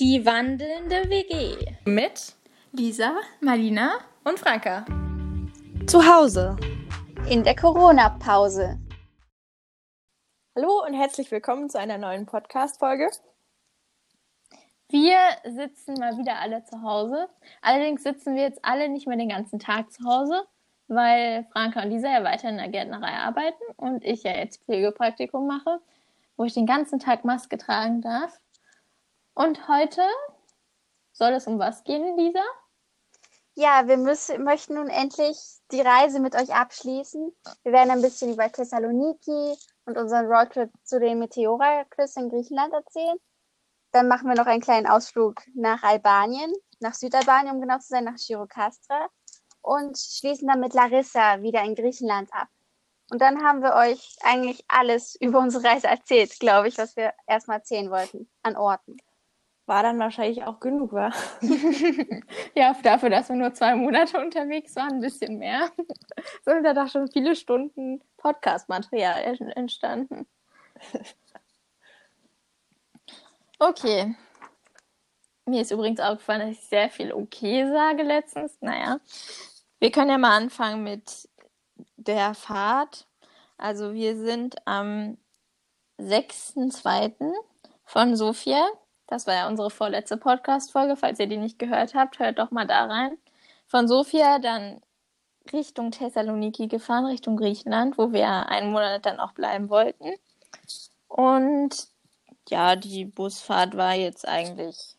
Die wandelnde WG. Mit Lisa, Marlina und Franka. Zu Hause. In der Corona-Pause. Hallo und herzlich willkommen zu einer neuen Podcast-Folge. Wir sitzen mal wieder alle zu Hause. Allerdings sitzen wir jetzt alle nicht mehr den ganzen Tag zu Hause, weil Franka und Lisa ja weiter in der Gärtnerei arbeiten und ich ja jetzt Pflegepraktikum mache, wo ich den ganzen Tag Maske tragen darf. Und heute soll es um was gehen, Lisa? Ja, wir müssen, möchten nun endlich die Reise mit euch abschließen. Wir werden ein bisschen über Thessaloniki und unseren Roadtrip zu den Meteora-Cliffs in Griechenland erzählen. Dann machen wir noch einen kleinen Ausflug nach Albanien, nach Südalbanien, um genau zu sein, nach Chirokastra. Und schließen dann mit Larissa wieder in Griechenland ab. Und dann haben wir euch eigentlich alles über unsere Reise erzählt, glaube ich, was wir erstmal erzählen wollten an Orten. War dann wahrscheinlich auch genug, war? ja, dafür, dass wir nur zwei Monate unterwegs waren, ein bisschen mehr. Sind da doch schon viele Stunden Podcast-Material entstanden. Okay. Mir ist übrigens aufgefallen, dass ich sehr viel okay sage letztens. Naja. Wir können ja mal anfangen mit der Fahrt. Also wir sind am 6.2. von Sofia. Das war ja unsere vorletzte Podcast-Folge. Falls ihr die nicht gehört habt, hört doch mal da rein. Von Sofia dann Richtung Thessaloniki gefahren, Richtung Griechenland, wo wir einen Monat dann auch bleiben wollten. Und ja, die Busfahrt war jetzt eigentlich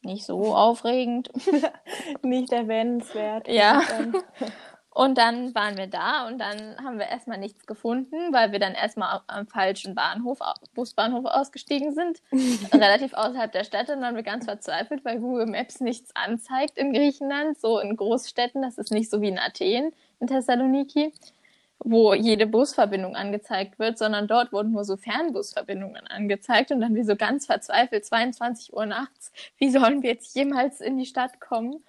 nicht so aufregend. nicht erwähnenswert. Ja. Und dann waren wir da und dann haben wir erstmal nichts gefunden, weil wir dann erstmal am falschen Bahnhof, Busbahnhof ausgestiegen sind, relativ außerhalb der Stadt. Und dann waren wir ganz verzweifelt, weil Google Maps nichts anzeigt in Griechenland, so in Großstädten. Das ist nicht so wie in Athen, in Thessaloniki, wo jede Busverbindung angezeigt wird, sondern dort wurden nur so Fernbusverbindungen angezeigt. Und dann wir so ganz verzweifelt, 22 Uhr nachts, wie sollen wir jetzt jemals in die Stadt kommen?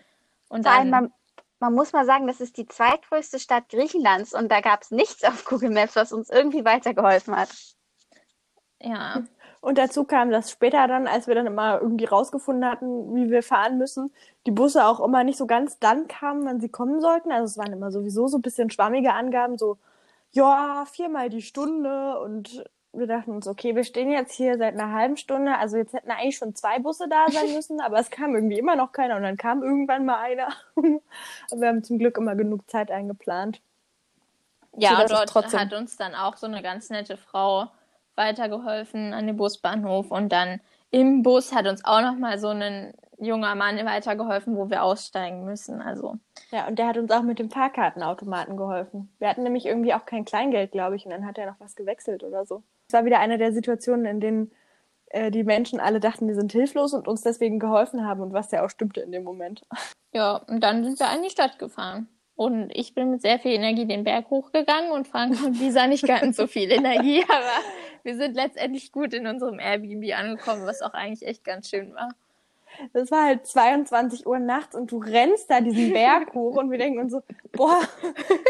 Und dann, man, muss mal sagen, das ist die zweitgrößte Stadt Griechenlands und da gab es nichts auf Google Maps, was uns irgendwie weitergeholfen hat. ja, Und dazu kam, dass später dann, als wir dann immer irgendwie rausgefunden hatten, wie wir fahren müssen, die Busse auch immer nicht so ganz dann kamen, wann sie kommen sollten. Also es waren immer sowieso so ein bisschen schwammige Angaben, so, ja, viermal die Stunde und wir dachten uns, okay, wir stehen jetzt hier seit einer halben Stunde, also jetzt hätten eigentlich schon zwei Busse da sein müssen, aber es kam irgendwie immer noch keiner und dann kam irgendwann mal einer. aber wir haben zum Glück immer genug Zeit eingeplant. Ja, und dort trotzdem- hat uns dann auch so eine ganz nette Frau weitergeholfen an den Busbahnhof und dann im Bus hat uns auch noch mal so ein junger Mann weitergeholfen, wo wir aussteigen müssen. Also Ja, und der hat uns auch mit dem Fahrkartenautomaten geholfen. Wir hatten nämlich irgendwie auch kein Kleingeld, glaube ich, und dann hat er noch was gewechselt oder so. Es war wieder eine der Situationen, in denen äh, die Menschen alle dachten, wir sind hilflos und uns deswegen geholfen haben und was ja auch stimmte in dem Moment. ja, und dann sind wir in die Stadt gefahren. Und ich bin mit sehr viel Energie den Berg hochgegangen und Frank und Lisa nicht ganz so viel Energie, aber wir sind letztendlich gut in unserem Airbnb angekommen, was auch eigentlich echt ganz schön war. Das war halt 22 Uhr nachts und du rennst da diesen Berg hoch und wir denken uns so, boah,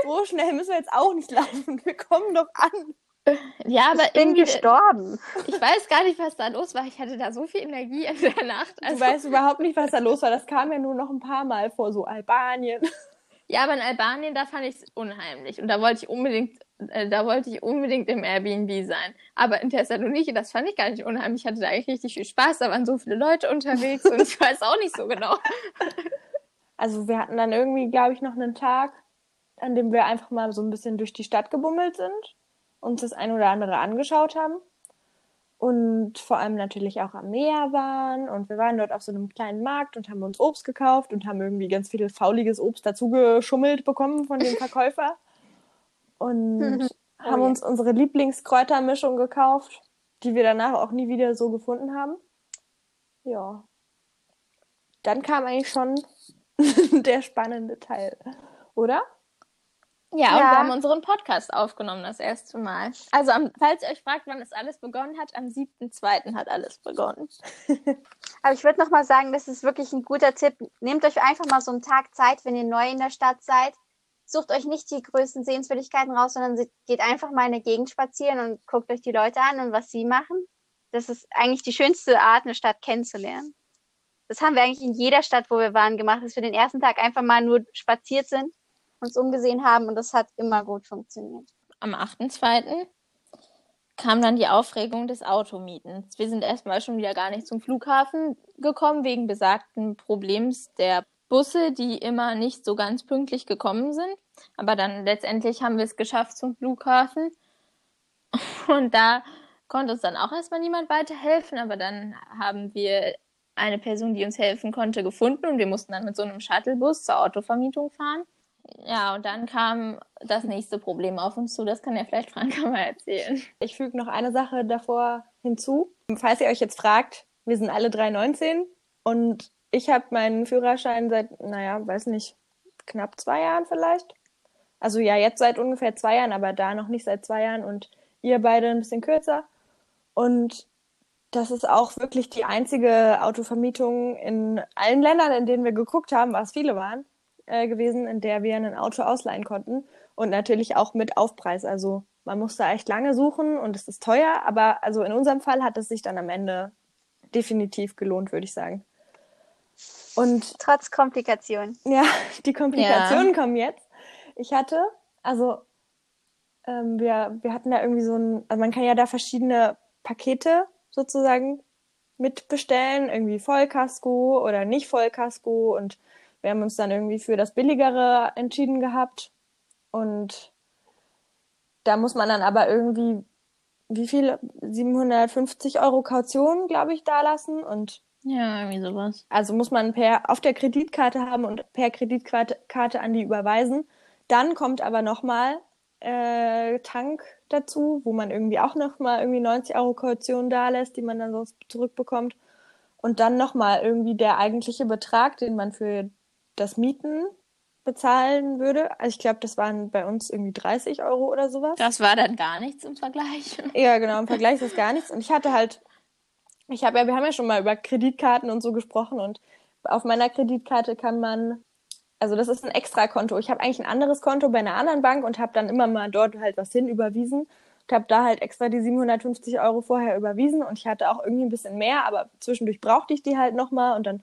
so schnell müssen wir jetzt auch nicht laufen. Wir kommen doch an. Ja, aber ich bin irgendwie, gestorben. ich weiß gar nicht, was da los war. Ich hatte da so viel Energie in der Nacht. Du Also, weißt überhaupt nicht, was da los war. Das kam ja nur noch ein paar Mal vor, so Albanien. ja, aber in Albanien, da fand ich es unheimlich. Und da wollte ich unbedingt, äh, da wollte ich unbedingt im Airbnb sein. Aber in Thessaloniki, das fand ich gar nicht unheimlich. Ich hatte da eigentlich richtig viel Spaß. Da waren so viele Leute unterwegs und ich weiß auch nicht so genau. Also wir hatten dann irgendwie, glaube ich, noch einen Tag, an dem wir einfach mal so ein bisschen durch die Stadt gebummelt sind, uns das ein oder andere angeschaut haben und vor allem natürlich auch am Meer waren und wir waren dort auf so einem kleinen Markt und haben uns Obst gekauft und haben irgendwie ganz viel fauliges Obst dazu geschummelt bekommen von dem Verkäufer und haben ja. uns unsere Lieblingskräutermischung gekauft, die wir danach auch nie wieder so gefunden haben. Ja. Dann kam eigentlich schon der spannende Teil, oder? Ja, und Ja. wir haben unseren Podcast aufgenommen das erste Mal. Also, am, falls ihr euch fragt, wann es alles begonnen hat, am 7.2. hat alles begonnen. Aber ich würde noch mal sagen, das ist wirklich ein guter Tipp. Nehmt euch einfach mal so einen Tag Zeit, wenn ihr neu in der Stadt seid. Sucht euch nicht die größten Sehenswürdigkeiten raus, sondern geht einfach mal in der Gegend spazieren und guckt euch die Leute an und was sie machen. das ist eigentlich die schönste Art, eine Stadt kennenzulernen. Das haben wir eigentlich in jeder Stadt, wo wir waren, gemacht, dass wir den ersten Tag einfach mal nur spaziert sind, uns umgesehen haben und das hat immer gut funktioniert. Am 8.2. kam dann die Aufregung des Automietens. Wir sind erstmal schon wieder gar nicht zum Flughafen gekommen, wegen besagten Problems der Busse, die immer nicht so ganz pünktlich gekommen sind. Aber dann letztendlich haben wir es geschafft zum Flughafen. Und da konnte uns dann auch erstmal niemand weiterhelfen, aber dann haben wir eine Person, die uns helfen konnte, gefunden und wir mussten dann mit so einem Shuttlebus zur Autovermietung fahren. Ja, und dann kam das nächste Problem auf uns zu. Das kann ja vielleicht Franka mal erzählen. Ich füge noch eine Sache davor hinzu. Falls ihr euch jetzt fragt, wir sind alle 319 und ich habe meinen Führerschein seit, naja, weiß nicht, knapp zwei Jahren vielleicht. Also ja, jetzt seit ungefähr zwei Jahren, aber da noch nicht seit zwei Jahren und ihr beide ein bisschen kürzer. Und das ist auch wirklich die einzige Autovermietung in allen Ländern, in denen wir geguckt haben, was viele waren, äh, gewesen, in der wir ein Auto ausleihen konnten. Und natürlich auch mit Aufpreis. Also man muss da echt lange suchen und es ist teuer, aber also in unserem Fall hat es sich dann am Ende definitiv gelohnt, würde ich sagen. Und trotz Komplikationen. Ja, die Komplikationen ja. kommen jetzt. Ich hatte, also ähm, wir, wir hatten da irgendwie so ein, also man kann ja da verschiedene Pakete sozusagen mitbestellen, irgendwie Vollkasko oder nicht Vollkasko und wir haben uns dann irgendwie für das billigere entschieden gehabt und da muss man dann aber irgendwie wie viel 750 Euro Kaution, glaube ich, da lassen und ja, irgendwie sowas. Also muss man per auf der Kreditkarte haben und per Kreditkarte an die überweisen. Dann kommt aber nochmal äh, Tank dazu, wo man irgendwie auch nochmal irgendwie 90 Euro Kaution da lässt, die man dann sonst zurückbekommt. Und dann nochmal irgendwie der eigentliche Betrag, den man für das Mieten bezahlen würde. Also ich glaube, das waren bei uns irgendwie 30 Euro oder sowas. Das war dann gar nichts im Vergleich. Ja, genau, im Vergleich ist das gar nichts. Und ich hatte halt ich habe ja, wir haben ja schon mal über Kreditkarten und so gesprochen und auf meiner Kreditkarte kann man, also das ist ein Extrakonto. Ich habe eigentlich ein anderes Konto bei einer anderen Bank und habe dann immer mal dort halt was hin überwiesen und habe da halt extra die 750 Euro vorher überwiesen und ich hatte auch irgendwie ein bisschen mehr, aber zwischendurch brauchte ich die halt nochmal und dann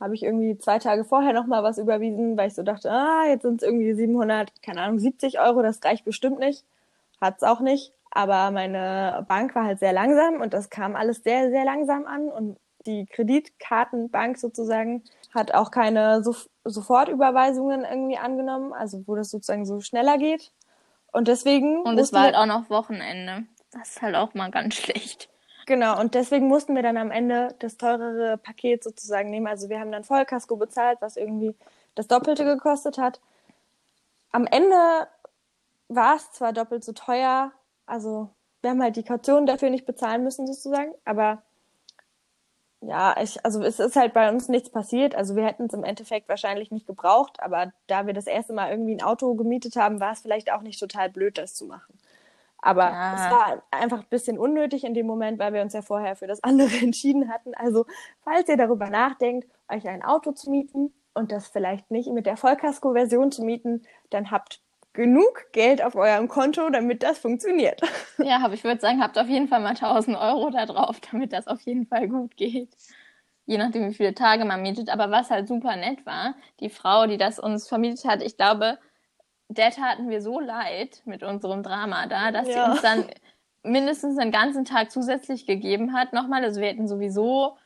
habe ich irgendwie zwei Tage vorher nochmal was überwiesen, weil ich so dachte, ah, jetzt sind es irgendwie 700, keine Ahnung, 70 Euro, das reicht bestimmt nicht. Hat's auch nicht. Aber meine Bank war halt sehr langsam und das kam alles sehr, sehr langsam an und die Kreditkartenbank sozusagen hat auch keine so Sofortüberweisungen irgendwie angenommen, also wo das sozusagen so schneller geht. Und deswegen. Und es war halt auch noch Wochenende. Das ist halt auch mal ganz schlecht. Genau, und deswegen mussten wir dann am Ende das teurere Paket sozusagen nehmen. Also wir haben dann Vollkasko bezahlt, was irgendwie das Doppelte gekostet hat. Am Ende war es zwar doppelt so teuer, also wir haben halt die Kaution dafür nicht bezahlen müssen sozusagen, aber ja, ich, also es ist halt bei uns nichts passiert. Also wir hätten es im Endeffekt wahrscheinlich nicht gebraucht, aber da wir das erste Mal irgendwie ein Auto gemietet haben, war es vielleicht auch nicht total blöd, das zu machen. Aber ja. es war einfach ein bisschen unnötig in dem Moment, weil wir uns ja vorher für das andere entschieden hatten. Also, falls ihr darüber nachdenkt, euch ein Auto zu mieten und das vielleicht nicht mit der Vollkasko-Version zu mieten, dann habt genug Geld auf eurem Konto, damit das funktioniert. Ja, aber ich würde sagen, habt auf jeden Fall mal 1000 Euro da drauf, damit das auf jeden Fall gut geht. Je nachdem, wie viele Tage man mietet. Aber was halt super nett war, die Frau, die das uns vermietet hat, ich glaube, der taten wir so leid mit unserem Drama da, dass ja. sie uns dann mindestens einen ganzen Tag zusätzlich gegeben hat. Nochmal, also wir hätten sowieso,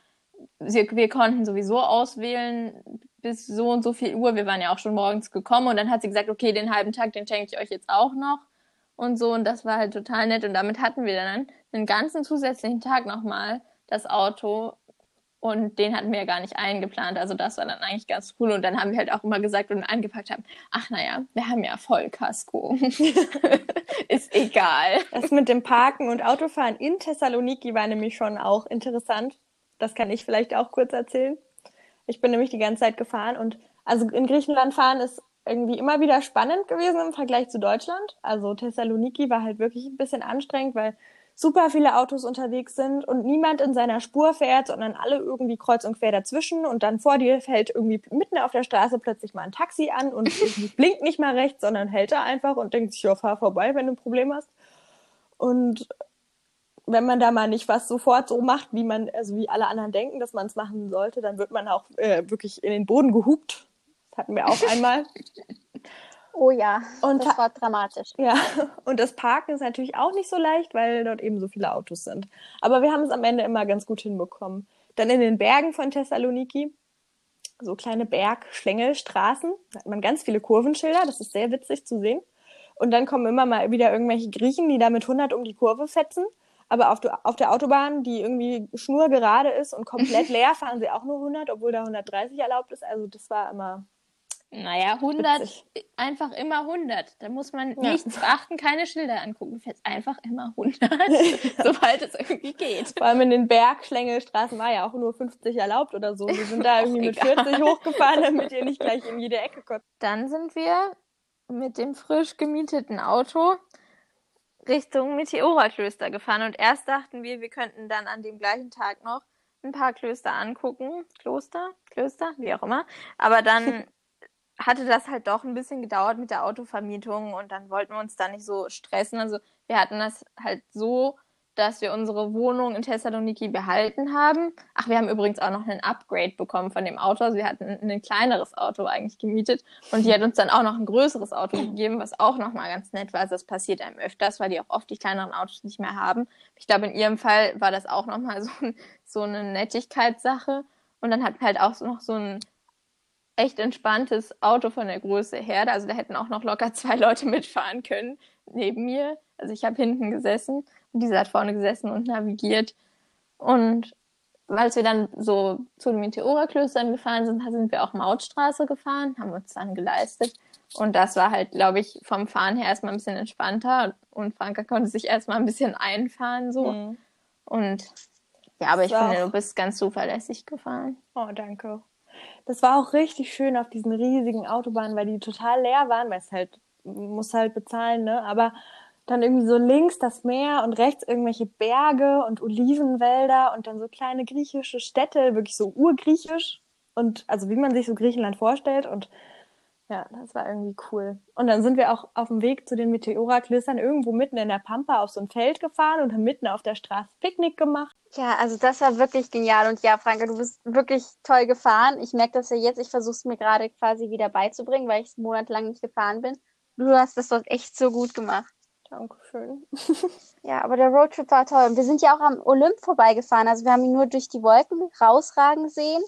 wir konnten sowieso auswählen, bis so und so viel Uhr. Wir waren ja auch schon morgens gekommen und dann hat sie gesagt, okay, den halben Tag, den schenke ich euch jetzt auch noch und so und das war halt total nett und damit hatten wir dann einen ganzen zusätzlichen Tag nochmal das Auto und den hatten wir ja gar nicht eingeplant. Also das war dann eigentlich ganz cool. Und dann haben wir halt auch immer gesagt und angepackt haben, ach naja, wir haben ja Vollkasko. Ist egal. Das mit dem Parken und Autofahren in Thessaloniki war nämlich schon auch interessant. Das kann ich vielleicht auch kurz erzählen. Ich bin nämlich die ganze Zeit gefahren und also in Griechenland fahren ist irgendwie immer wieder spannend gewesen im Vergleich zu Deutschland. Also Thessaloniki war halt wirklich ein bisschen anstrengend, weil super viele Autos unterwegs sind und niemand in seiner Spur fährt, sondern alle irgendwie kreuz und quer dazwischen und dann vor dir fällt irgendwie mitten auf der Straße plötzlich mal ein Taxi an und blinkt nicht mal rechts, sondern hält da einfach und denkt sich, ja, fahr vorbei, wenn du ein Problem hast. Und wenn man da mal nicht was sofort so macht, wie man, also wie alle anderen denken, dass man es machen sollte, dann wird man auch äh, wirklich in den Boden gehupt. Das hatten wir auch einmal. Oh ja, Und das war dramatisch. Ja, und das Parken ist natürlich auch nicht so leicht, weil dort eben so viele Autos sind. Aber wir haben es am Ende immer ganz gut hinbekommen. Dann in den Bergen von Thessaloniki, so kleine Bergschlängelstraßen, da hat man ganz viele Kurvenschilder, das ist sehr witzig zu sehen. Und dann kommen immer mal wieder irgendwelche Griechen, die da mit 100 um die Kurve fetzen. Aber auf, der- auf der Autobahn, die irgendwie schnurgerade ist und komplett leer, fahren sie auch nur 100, obwohl da 130 erlaubt ist. Also das war immer Naja, 100, Witzig. einfach immer 100. Da muss man Ja. nichts beachten, keine Schilder angucken. Du fährst einfach immer 100, sobald es irgendwie geht. Vor allem in den Bergschlängelstraßen war ja auch nur 50 erlaubt oder so. Wir sind da irgendwie mit egal. 40 hochgefahren, damit ihr nicht gleich in jede Ecke kommt. Dann sind wir mit dem frisch gemieteten Auto Richtung Meteora-Klöster gefahren. Und erst dachten wir, wir könnten dann an dem gleichen Tag noch ein paar Klöster angucken. Kloster? Klöster? Wie auch immer. Aber dann hatte das halt doch ein bisschen gedauert mit der Autovermietung und dann wollten wir uns da nicht so stressen. Also wir hatten das halt so, dass wir unsere Wohnung in Thessaloniki behalten haben. Ach, wir haben übrigens auch noch einen Upgrade bekommen von dem Auto. Also wir hatten ein kleineres Auto eigentlich gemietet und die hat uns dann auch noch ein größeres Auto gegeben, was auch nochmal ganz nett war. Also das passiert einem öfters, weil die auch oft die kleineren Autos nicht mehr haben. Ich glaube, in ihrem Fall war das auch nochmal so, ein- so eine Nettigkeitssache. Und dann hatten wir halt auch noch so ein echt entspanntes Auto von der Größe her. Also da hätten auch noch locker zwei Leute mitfahren können neben mir. Also ich habe hinten gesessen und diese hat vorne gesessen und navigiert. Und als wir dann so zu den Meteora-Klöstern gefahren sind, sind wir auch Mautstraße gefahren, haben uns dann geleistet. Und das war halt, glaube ich, vom Fahren her erstmal ein bisschen entspannter. Und Franka konnte sich erstmal ein bisschen einfahren so. Und ja, aber ich war finde, du bist ganz zuverlässig gefahren. Oh, danke. Das war auch richtig schön auf diesen riesigen Autobahnen, weil die total leer waren, weil es halt, muss halt bezahlen, ne? Aber dann irgendwie so links das Meer und rechts irgendwelche Berge und Olivenwälder und dann so kleine griechische Städte, wirklich so urgriechisch. Und also wie man sich so Griechenland vorstellt. Und ja, das war irgendwie cool. Und dann sind wir auch auf dem Weg zu den Meteora-Klöstern irgendwo mitten in der Pampa auf so ein Feld gefahren und haben mitten auf der Straße Picknick gemacht. Ja, also das war wirklich genial. Und ja, Franka, du bist wirklich toll gefahren. Ich merke das ja jetzt. Ich versuche es mir gerade quasi wieder beizubringen, weil ich monatelang nicht gefahren bin. Du hast das dort echt so gut gemacht. Dankeschön. Ja, aber der Roadtrip war toll. Und wir sind ja auch am Olymp vorbeigefahren. Also wir haben ihn nur durch die Wolken rausragen sehen.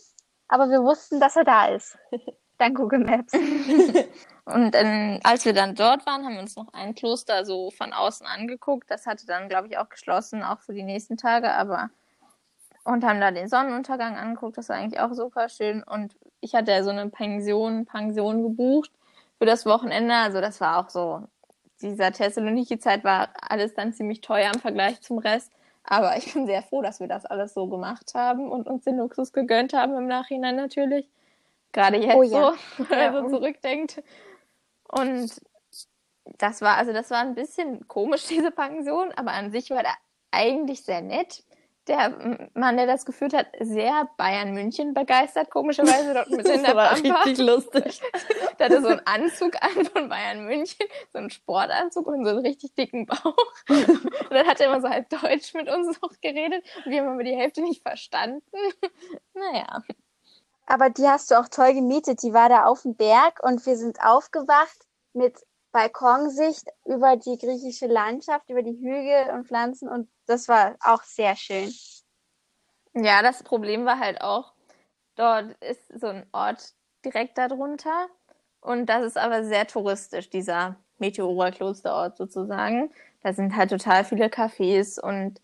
Aber wir wussten, dass er da ist. Dank Google Maps. Und ähm, als wir dann dort waren, haben wir uns noch ein Kloster so von außen angeguckt. Das hatte dann, glaube ich, auch geschlossen, auch für die nächsten Tage, aber und haben da den Sonnenuntergang angeguckt. Das war eigentlich auch super schön. Und ich hatte ja so eine Pension, Pension gebucht für das Wochenende. Also das war auch so, dieser Thessaloniki-Zeit war alles dann ziemlich teuer im Vergleich zum Rest. Aber ich bin sehr froh, dass wir das alles so gemacht haben und uns den Luxus gegönnt haben im Nachhinein natürlich. Gerade jetzt Oh ja. so, wenn Ja, man so zurückdenkt. Und das war, also das war ein bisschen komisch, diese Pension, aber an sich war der eigentlich sehr nett. Der Mann, der das geführt hat, sehr Bayern München begeistert, komischerweise dort mit in der war richtig lustig. Der hatte so einen Anzug an von Bayern München, so einen Sportanzug und so einen richtig dicken Bauch. Und dann hat er immer so halb Deutsch mit uns noch geredet und wir haben aber die Hälfte nicht verstanden. Naja. Aber die hast du auch toll gemietet. Die war da auf dem Berg und wir sind aufgewacht mit Balkonsicht über die griechische Landschaft, über die Hügel und Pflanzen und das war auch sehr schön. Ja, das Problem war halt auch, dort ist so ein Ort direkt darunter und das ist aber sehr touristisch, dieser Meteora-Klosterort sozusagen. Da sind halt total viele Cafés und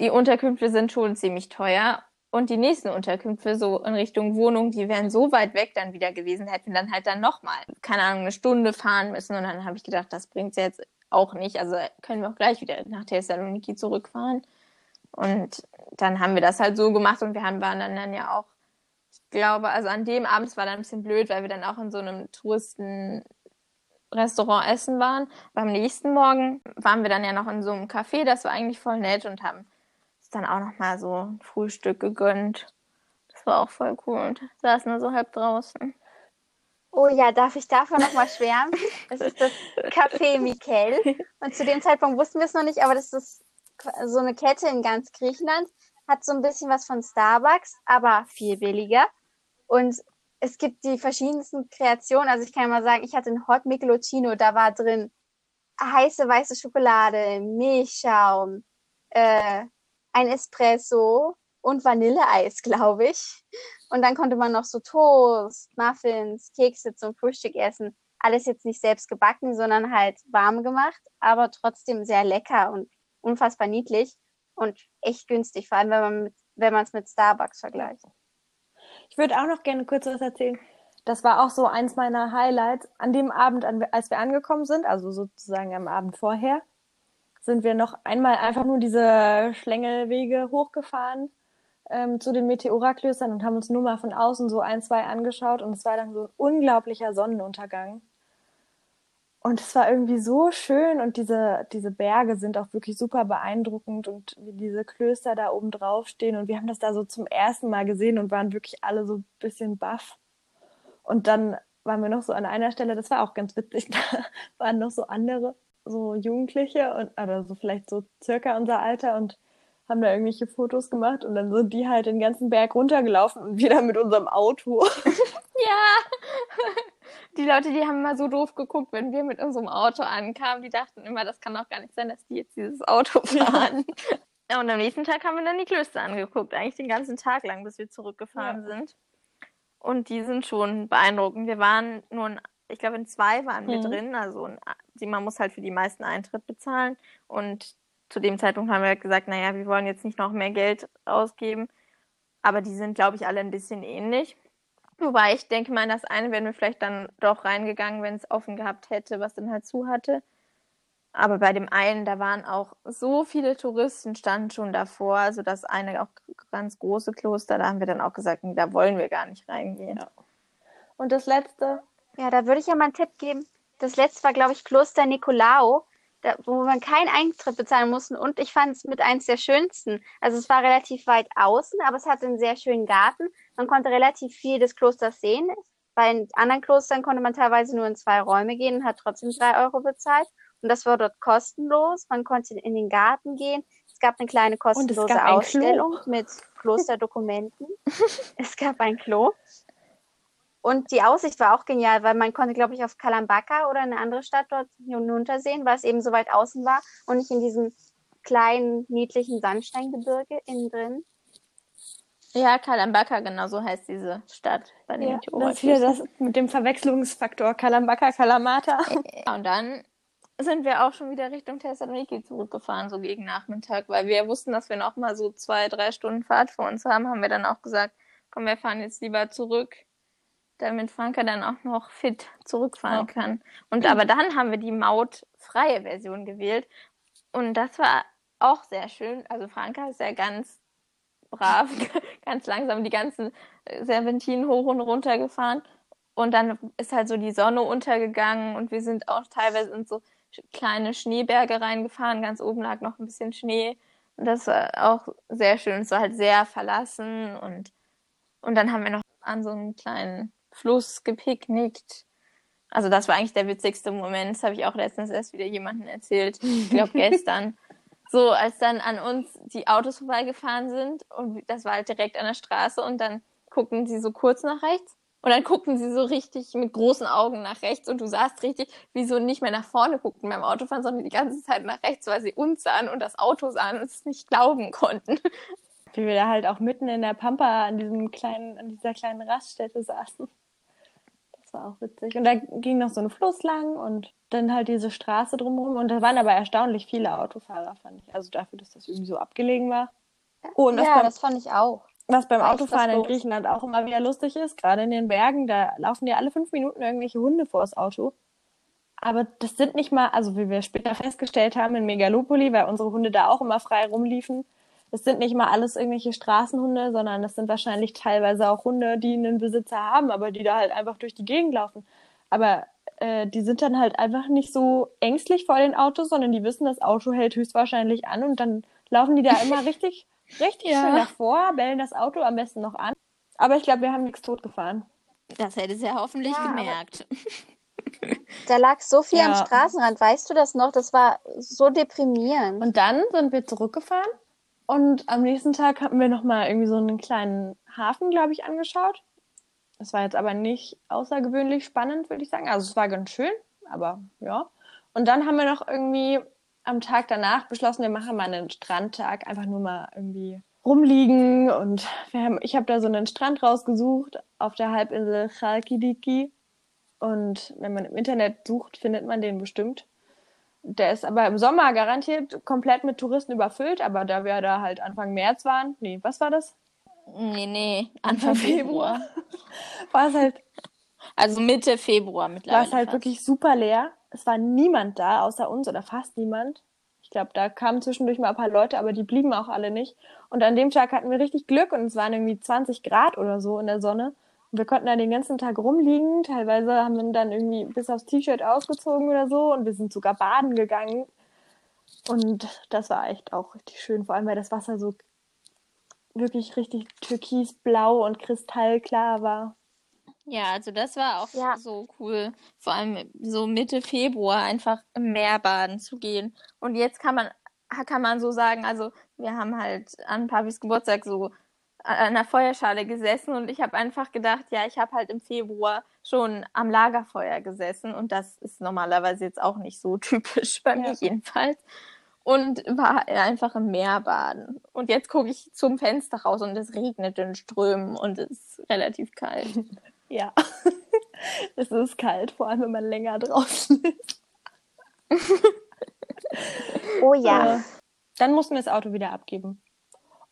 die Unterkünfte sind schon ziemlich teuer. Und die nächsten Unterkünfte, so in Richtung Wohnung, die wären so weit weg dann wieder gewesen, hätten dann halt dann nochmal, keine Ahnung, eine Stunde fahren müssen. Und dann habe ich gedacht, das bringt's jetzt auch nicht. Also können wir auch gleich wieder nach Thessaloniki zurückfahren. Und dann haben wir das halt so gemacht und wir haben, waren dann, dann ja auch, ich glaube, also an dem Abend war dann ein bisschen blöd, weil wir dann auch in so einem Touristenrestaurant essen waren. Aber am nächsten Morgen waren wir dann ja noch in so einem Café, das war eigentlich voll nett und haben dann auch noch mal so ein Frühstück gegönnt. Das war auch voll cool und saßen nur so halb draußen. Oh ja, darf ich davon nochmal schwärmen? Es ist das Café Mikel. Und zu dem Zeitpunkt wussten wir es noch nicht, aber das ist so eine Kette in ganz Griechenland, hat so ein bisschen was von Starbucks, aber viel billiger. Und es gibt die verschiedensten Kreationen. Also ich kann mal sagen, ich hatte einen Hot Michelocino, da war drin heiße weiße Schokolade, Milchschaum, äh, ein Espresso und Vanilleeis, glaube ich. Und dann konnte man noch so Toast, Muffins, Kekse zum Frühstück essen. Alles jetzt nicht selbst gebacken, sondern halt warm gemacht, aber trotzdem sehr lecker und unfassbar niedlich und echt günstig, vor allem wenn man mit, wenn man es mit Starbucks vergleicht. Ich würde auch noch gerne kurz was erzählen. Das war auch so eins meiner Highlights. An dem Abend, als wir angekommen sind, also sozusagen am Abend vorher, sind wir noch einmal einfach nur diese Schlängelwege hochgefahren ähm, zu den Meteoraklöstern und haben uns nur mal von außen so ein, zwei angeschaut und es war dann so ein unglaublicher Sonnenuntergang. Und es war irgendwie so schön und diese, diese Berge sind auch wirklich super beeindruckend und wie diese Klöster da oben drauf stehen und wir haben das da so zum ersten Mal gesehen und waren wirklich alle so ein bisschen baff. Und dann waren wir noch so an einer Stelle, das war auch ganz witzig, da waren noch so andere, so Jugendliche und, oder so vielleicht so circa unser Alter und haben da irgendwelche Fotos gemacht und dann sind die halt den ganzen Berg runtergelaufen und dann mit unserem Auto. ja! Die Leute, die haben immer so doof geguckt, wenn wir mit unserem Auto ankamen. Die dachten immer, das kann doch gar nicht sein, dass die jetzt dieses Auto fahren. Ja. Und am nächsten Tag haben wir dann die Klöster angeguckt. Eigentlich den ganzen Tag lang, bis wir zurückgefahren ja. sind. Und die sind schon beeindruckend. Wir waren nur, ich glaube, in zwei waren wir mhm. drin. Also man muss halt für die meisten Eintritt bezahlen. Und zu dem Zeitpunkt haben wir gesagt, naja, wir wollen jetzt nicht noch mehr Geld ausgeben. Aber die sind, glaube ich, alle ein bisschen ähnlich. Wobei ich denke mal, in das eine wären wir vielleicht dann doch reingegangen, wenn es offen gehabt hätte, was dann halt zu hatte. Aber bei dem einen, da waren auch so viele Touristen, standen schon davor. Also das eine auch ganz große Kloster, da haben wir dann auch gesagt, da wollen wir gar nicht reingehen. Ja. Und das letzte? Ja, da würde ich ja mal einen Tipp geben. Das letzte war, glaube ich, Kloster Nicolao da, wo man keinen Eintritt bezahlen musste. Und ich fand es mit eins der schönsten. Also es war relativ weit außen, aber es hatte einen sehr schönen Garten. Man konnte relativ viel des Klosters sehen. Bei anderen Klostern konnte man teilweise nur in zwei Räume gehen und hat trotzdem drei Euro bezahlt. Und das war dort kostenlos. Man konnte in den Garten gehen. Es gab eine kleine kostenlose Ausstellung mit Klosterdokumenten. es gab ein Klo. Und die Aussicht war auch genial, weil man konnte, glaube ich, auf Kalambaka oder eine andere Stadt dort hinuntersehen, weil es eben so weit außen war und nicht in diesem kleinen, niedlichen Sandsteingebirge innen drin. Ja, Kalambaka, genau so heißt diese Stadt bei den ja, Das ist wieder das mit dem Verwechslungsfaktor Kalambaka, Kalamata. Und dann sind wir auch schon wieder Richtung Thessaloniki zurückgefahren, so gegen Nachmittag, weil wir wussten, dass wir noch mal so zwei, drei Stunden Fahrt vor uns haben, haben wir dann auch gesagt, komm, wir fahren jetzt lieber zurück damit Franka dann auch noch fit zurückfahren okay. kann. Und aber dann haben wir die mautfreie Version gewählt und das war auch sehr schön. Also Franka ist ja ganz brav, ganz langsam die ganzen Serpentinen hoch und runter gefahren und dann ist halt so die Sonne untergegangen und wir sind auch teilweise in so kleine Schneeberge reingefahren. Ganz oben lag noch ein bisschen Schnee. Und das war auch sehr schön. Es war halt sehr verlassen und, und dann haben wir noch an so einem kleinen Fluss gepicknickt. Also das war eigentlich der witzigste Moment. Das habe ich auch letztens erst wieder jemandem erzählt. Ich glaube gestern. so, als dann an uns die Autos vorbeigefahren sind und das war halt direkt an der Straße und dann gucken sie so kurz nach rechts und dann guckten sie so richtig mit großen Augen nach rechts und du sahst richtig, wie so nicht mehr nach vorne guckten beim Autofahren, sondern die ganze Zeit nach rechts, weil sie uns sahen und das Auto sahen und es nicht glauben konnten. Wie wir da halt auch mitten in der Pampa an diesem kleinen, an dieser kleinen Raststätte saßen war auch witzig. Und da ging noch so ein Fluss lang und dann halt diese Straße drumherum. Und da waren aber erstaunlich viele Autofahrer, fand ich. Also dafür, dass das irgendwie so abgelegen war. Oh, und ja, beim, das fand ich auch. Was beim Autofahren in Griechenland auch immer wieder lustig ist, gerade in den Bergen, da laufen ja alle fünf Minuten irgendwelche Hunde vor das Auto. Aber das sind nicht mal, also wie wir später festgestellt haben in Megalopoli, weil unsere Hunde da auch immer frei rumliefen, es sind nicht mal alles irgendwelche Straßenhunde, sondern es sind wahrscheinlich teilweise auch Hunde, die einen Besitzer haben, aber die da halt einfach durch die Gegend laufen. Aber äh, die sind dann halt einfach nicht so ängstlich vor den Autos, sondern die wissen, das Auto hält höchstwahrscheinlich an und dann laufen die da immer richtig, richtig ja. schön davor, bellen das Auto am besten noch an. Aber ich glaube, wir haben nichts totgefahren. Das hätte sie ja hoffentlich ja, gemerkt. Da lag so viel am Ja. Straßenrand, weißt du das noch? Das war so deprimierend. Und dann sind wir zurückgefahren und am nächsten Tag hatten wir nochmal irgendwie so einen kleinen Hafen, glaube ich, angeschaut. Es war jetzt aber nicht außergewöhnlich spannend, würde ich sagen. Also es war ganz schön, aber ja. Und dann haben wir noch irgendwie am Tag danach beschlossen, wir machen mal einen Strandtag, einfach nur mal irgendwie rumliegen und wir haben, ich habe da so einen Strand rausgesucht auf der Halbinsel Chalkidiki und wenn man im Internet sucht, findet man den bestimmt. Der ist aber im Sommer garantiert komplett mit Touristen überfüllt, aber da wir da halt Anfang März waren, nee, was war das? Nee, nee, Anfang Anfang Februar. Februar. War es halt, Also Mitte Februar war mittlerweile. es halt fast. wirklich super leer. Es war niemand da, außer uns oder fast niemand. Ich glaube, da kamen zwischendurch mal ein paar Leute, aber die blieben auch alle nicht. Und an dem Tag hatten wir richtig Glück und es waren irgendwie 20 Grad oder so in der Sonne. Wir konnten da den ganzen Tag rumliegen. Teilweise haben wir dann irgendwie bis aufs T-Shirt ausgezogen oder so und wir sind sogar baden gegangen. Und das war echt auch richtig schön, vor allem weil das Wasser so wirklich richtig türkisblau und kristallklar war. Ja, also das war auch Ja. so cool. Vor allem so Mitte Februar einfach im Meer baden zu gehen. Und jetzt kann man, kann man so sagen, also wir haben halt an Papis Geburtstag so an einer Feuerschale gesessen und ich habe einfach gedacht, ja, ich habe halt im Februar schon am Lagerfeuer gesessen und das ist normalerweise jetzt auch nicht so typisch bei mir Ja. jedenfalls. Und war einfach im Meer baden. Und jetzt gucke ich zum Fenster raus und es regnet in Strömen und es ist relativ kalt. Ja, es ist kalt, vor allem wenn man länger draußen ist. Oh ja. Äh, Dann mussten wir das Auto wieder abgeben.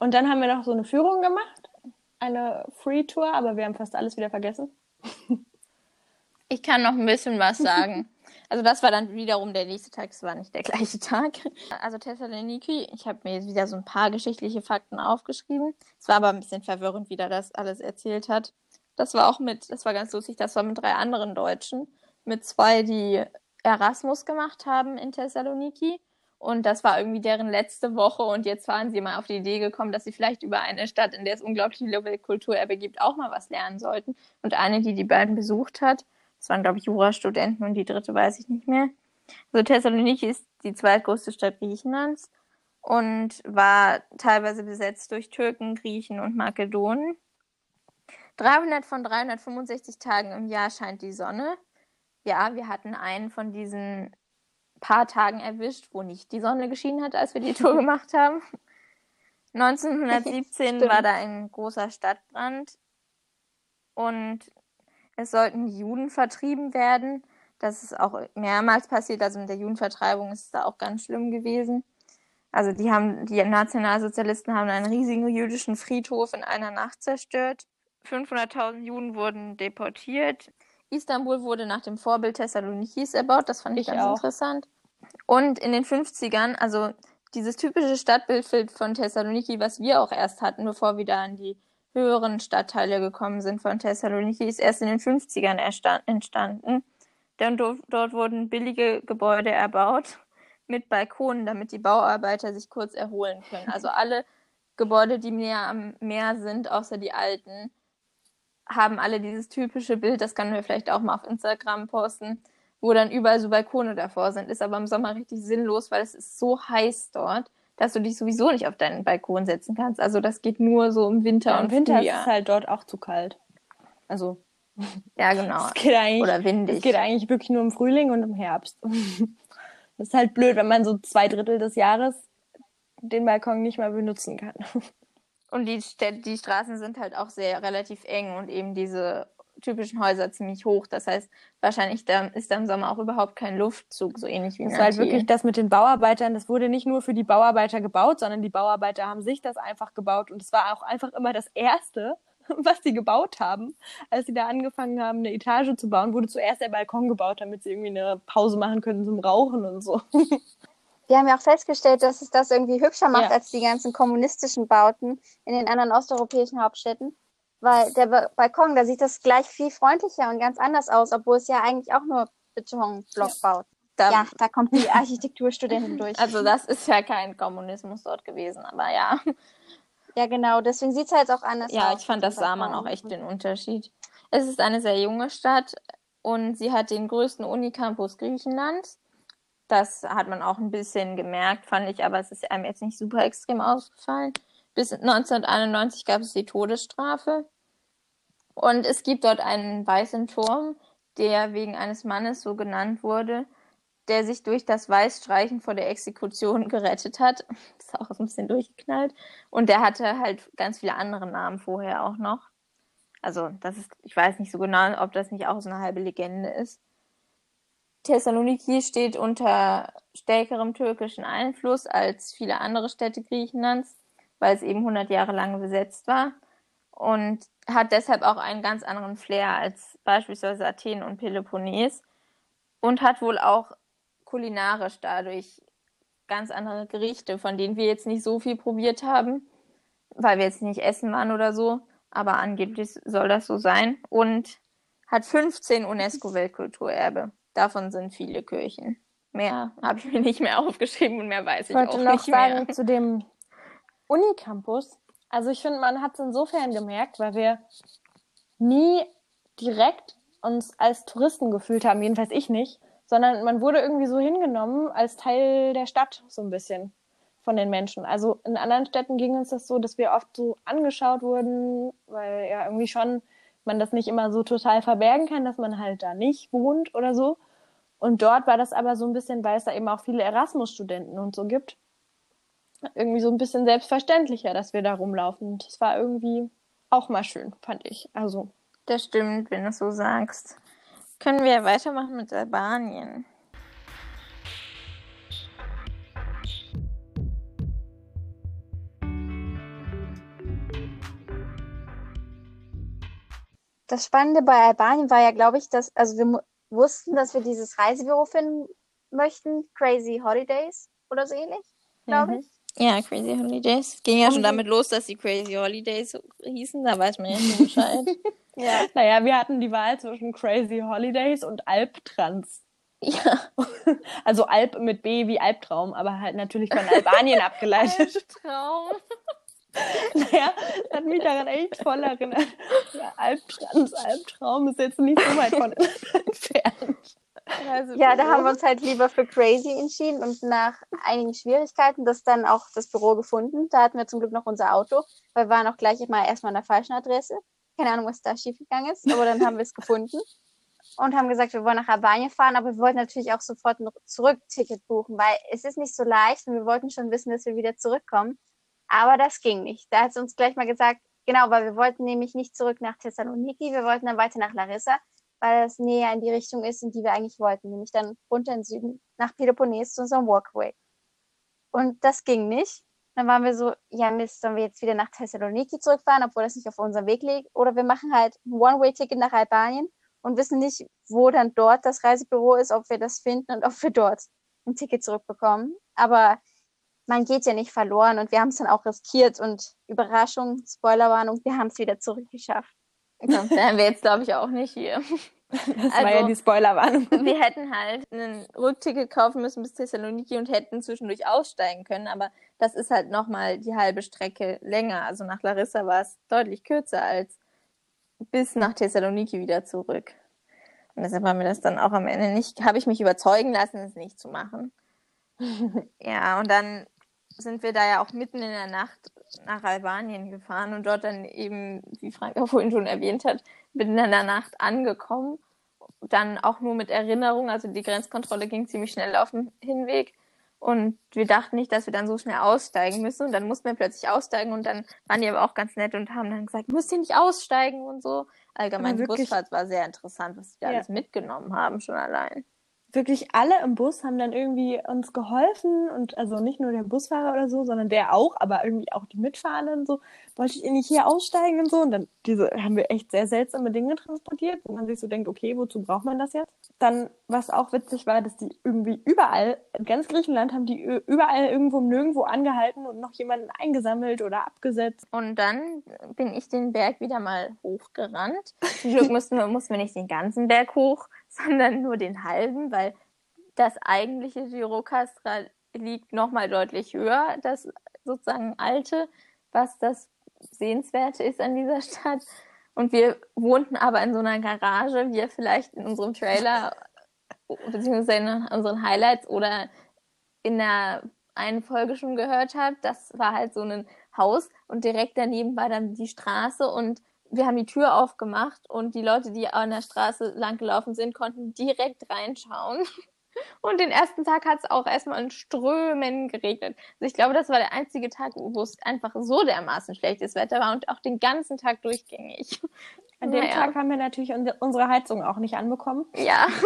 Und dann haben wir noch so eine Führung gemacht, eine Free Tour, aber wir haben fast alles wieder vergessen. Ich kann noch ein bisschen was sagen. Also das war dann wiederum der nächste Tag, es war nicht der gleiche Tag. Also Thessaloniki, ich habe mir jetzt wieder so ein paar geschichtliche Fakten aufgeschrieben. Es war aber ein bisschen verwirrend, wie der das alles erzählt hat. Das war auch mit, das war ganz lustig, das war mit drei anderen Deutschen. Mit zwei, die Erasmus gemacht haben in Thessaloniki. Und das war irgendwie deren letzte Woche und jetzt waren sie mal auf die Idee gekommen, dass sie vielleicht über eine Stadt, in der es unglaublich viele Kulturerbe gibt, auch mal was lernen sollten. Und eine, die die beiden besucht hat, das waren, glaube ich, Jurastudenten und die dritte weiß ich nicht mehr. Also Thessaloniki ist die zweitgrößte Stadt Griechenlands und war teilweise besetzt durch Türken, Griechen und Makedonen. 300 von 365 Tagen im Jahr scheint die Sonne. Ja, wir hatten einen von diesen paar Tagen erwischt, wo nicht die Sonne geschienen hat, als wir die Tour gemacht haben. 1917 Stimmt. war da ein großer Stadtbrand und es sollten Juden vertrieben werden. Das ist auch mehrmals passiert. Also mit der Judenvertreibung ist es da auch ganz schlimm gewesen. Also die haben, die Nationalsozialisten haben einen riesigen jüdischen Friedhof in einer Nacht zerstört. 500.000 Juden wurden deportiert. Istanbul wurde nach dem Vorbild Thessalonikis erbaut. Das fand ich, Ich ganz auch. interessant. Und in den 50ern, also dieses typische Stadtbild von Thessaloniki, was wir auch erst hatten, bevor wir da in die höheren Stadtteile gekommen sind von Thessaloniki, ist erst in den 50ern erstan- entstanden. Denn dort, dort wurden billige Gebäude erbaut mit Balkonen, damit die Bauarbeiter sich kurz erholen können. Also alle Gebäude, die näher am Meer sind, außer die alten, haben alle dieses typische Bild, das können wir vielleicht auch mal auf Instagram posten, wo dann überall so Balkone davor sind. Ist aber im Sommer richtig sinnlos, weil es ist so heiß dort, dass du dich sowieso nicht auf deinen Balkon setzen kannst. Also das geht nur so im Winter Ja, und Im Winter ist Frühjahr. es halt dort auch zu kalt. Also, ja, genau. es geht eigentlich, Oder es windig. geht eigentlich wirklich nur im Frühling und im Herbst. Das ist halt blöd, wenn man so zwei Drittel des Jahres den Balkon nicht mal benutzen kann. Und die, Städte, die Straßen sind halt auch sehr relativ eng und eben diese typischen Häuser ziemlich hoch. Das heißt, wahrscheinlich da ist da im Sommer auch überhaupt kein Luftzug, so ähnlich wie in Das war halt wirklich das mit den Bauarbeitern. Das wurde nicht nur für die Bauarbeiter gebaut, sondern die Bauarbeiter haben sich das einfach gebaut. Und es war auch einfach immer das Erste, was sie gebaut haben. Als sie da angefangen haben, eine Etage zu bauen, wurde zuerst der Balkon gebaut, damit sie irgendwie eine Pause machen können zum Rauchen und so. Wir haben ja auch festgestellt, dass es das irgendwie hübscher macht Ja. als die ganzen kommunistischen Bauten in den anderen osteuropäischen Hauptstädten. Weil der ba Balkon, da sieht das gleich viel freundlicher und ganz anders aus, obwohl es ja eigentlich auch nur Betonblock baut. Da, Ja, da kommt die Architekturstudentin durch. Also das ist ja kein Kommunismus dort gewesen, aber ja. ja, genau, deswegen sieht es halt auch anders aus. Ja, ich fand, das sah man auch echt den Unterschied. Es ist eine sehr junge Stadt. und sie hat den größten Unicampus Griechenlands. Das hat man auch ein bisschen gemerkt, fand ich, aber es ist einem jetzt nicht super extrem ausgefallen. Bis 1991 gab es die Todesstrafe. Und es gibt dort einen weißen Turm, der wegen eines Mannes so genannt wurde, der sich durch das Weißstreichen vor der Exekution gerettet hat. Das ist auch ein bisschen durchgeknallt. Und der hatte halt ganz viele andere Namen vorher auch noch. Also, das ist, ich weiß nicht so genau, ob das nicht auch so eine halbe Legende ist. Thessaloniki steht unter stärkerem türkischen Einfluss als viele andere Städte Griechenlands, weil es eben 100 Jahre lang besetzt war und hat deshalb auch einen ganz anderen Flair als beispielsweise Athen und Peloponnes und hat wohl auch kulinarisch dadurch ganz andere Gerichte, von denen wir jetzt nicht so viel probiert haben, weil wir jetzt nicht essen waren oder so, aber angeblich soll das so sein und hat 15 UNESCO-Weltkulturerbe. Davon sind viele Kirchen. Mehr habe ich mir nicht mehr aufgeschrieben und mehr weiß ich, Ich wollte auch noch nicht sagen mehr. zu dem Unicampus. Also ich finde, man hat es insofern gemerkt, weil wir nie direkt uns als Touristen gefühlt haben, jedenfalls ich nicht, sondern man wurde irgendwie so hingenommen als Teil der Stadt so ein bisschen von den Menschen. Also in anderen Städten ging uns das so, dass wir oft so angeschaut wurden, weil ja irgendwie schon man das nicht immer so total verbergen kann, dass man halt da nicht wohnt oder so. Und dort war das aber so ein bisschen, weil es da eben auch viele Erasmus-Studenten und so gibt, irgendwie so ein bisschen selbstverständlicher, dass wir da rumlaufen. Und das war irgendwie auch mal schön, fand ich. Also, Das stimmt, wenn du es so sagst. Können wir weitermachen mit Albanien? Das Spannende bei Albanien war ja, glaube ich, dass, also wir wussten, dass wir dieses Reisebüro finden möchten, Crazy Holidays oder so ähnlich, glaube Mhm. ich. Ja, Crazy Holidays. Ging ja schon damit los, dass die Crazy Holidays hießen. Da weiß man ja schon Bescheid. ja. Naja, wir hatten die Wahl zwischen Crazy Holidays und Alptrans. ja. Also Alp mit B wie Albtraum, aber halt natürlich von Albanien abgeleitet. Traum. Naja, das hat mich daran echt voll erinnert. Ja, Albtrans, Albtraum ist jetzt nicht so weit von entfernt. Also Ja, da haben wir uns halt lieber für Crazy entschieden und nach einigen Schwierigkeiten das dann auch das Büro gefunden. Da hatten wir zum Glück noch unser Auto, weil wir waren auch gleich immer erstmal an der falschen Adresse. Keine Ahnung, was da schiefgegangen ist, aber dann haben wir es gefunden und haben gesagt, wir wollen nach Albanien fahren, aber wir wollten natürlich auch sofort ein Zurückticket buchen, weil es ist nicht so leicht und wir wollten schon wissen, dass wir wieder zurückkommen. Aber das ging nicht. Da hat sie uns gleich mal gesagt, genau, weil wir wollten nämlich nicht zurück nach Thessaloniki, wir wollten dann weiter nach Larissa, weil das näher in die Richtung ist, in die wir eigentlich wollten, nämlich dann runter in den Süden nach Peloponnes zu unserem Walkway. Und das ging nicht. Dann waren wir so, ja Mist, sollen wir jetzt wieder nach Thessaloniki zurückfahren, obwohl das nicht auf unserem Weg liegt? Oder wir machen halt ein One-Way-Ticket nach Albanien und wissen nicht, wo dann dort das Reisebüro ist, ob wir das finden und ob wir dort ein Ticket zurückbekommen. Aber man geht ja nicht verloren und wir haben es dann auch riskiert und Überraschung, Spoilerwarnung, wir haben es wieder zurückgeschafft. Da wären wir jetzt, glaube ich, auch nicht hier. Das Also- war ja die Spoilerwarnung. Wir hätten halt ein Rückticket kaufen müssen bis Thessaloniki und hätten zwischendurch aussteigen können, aber das ist halt nochmal die halbe Strecke länger. Also nach Larissa war es deutlich kürzer als bis nach Thessaloniki wieder zurück. Und deshalb haben wir das dann auch am Ende nicht, habe ich mich überzeugen lassen, es nicht zu machen. Ja, und dann sind wir da ja auch mitten in der Nacht nach Albanien gefahren und dort dann eben, wie Frank auch vorhin schon erwähnt hat, mitten in der Nacht angekommen. Dann auch nur mit Erinnerung, also die Grenzkontrolle ging ziemlich schnell auf dem Hinweg. Und wir dachten nicht, dass wir dann so schnell aussteigen müssen. Und dann mussten wir plötzlich aussteigen und dann waren die aber auch ganz nett und haben dann gesagt, müsst ihr nicht aussteigen und so. Allgemein, die Busfahrt war sehr interessant, was die Ja. alles mitgenommen haben, schon allein. Wirklich alle im Bus haben dann irgendwie uns geholfen und also nicht nur der Busfahrer oder so, sondern der auch, aber irgendwie auch die Mitfahrenden so, wolltet ihr nicht hier aussteigen und so und dann diese haben wir echt sehr seltsame Dinge transportiert, wo man sich so denkt, okay, wozu braucht man das jetzt? Dann, was auch witzig war, dass die irgendwie überall, in ganz Griechenland haben die überall irgendwo nirgendwo angehalten und noch jemanden eingesammelt oder abgesetzt. Und dann bin ich den Berg wieder mal hochgerannt. Zum Glück mussten wir, mussten wir nicht den ganzen Berg hoch, sondern nur den halben, weil das eigentliche Girocastra liegt nochmal deutlich höher, das sozusagen alte, was das Sehenswerte ist an dieser Stadt. Und wir wohnten aber in so einer Garage, wie ihr vielleicht in unserem Trailer beziehungsweise in unseren Highlights oder in der einen Folge schon gehört habt. Das war halt so ein Haus und direkt daneben war dann die Straße und wir haben die Tür aufgemacht und die Leute, die an der Straße lang gelaufen sind, konnten direkt reinschauen. Und den ersten Tag hat es auch erstmal in Strömen geregnet. Also ich glaube, das war der einzige Tag, wo es einfach so dermaßen schlechtes Wetter war und auch den ganzen Tag durchgängig. An dem Naja. Tag haben wir natürlich unsere- unsere Heizung auch nicht anbekommen. Ja.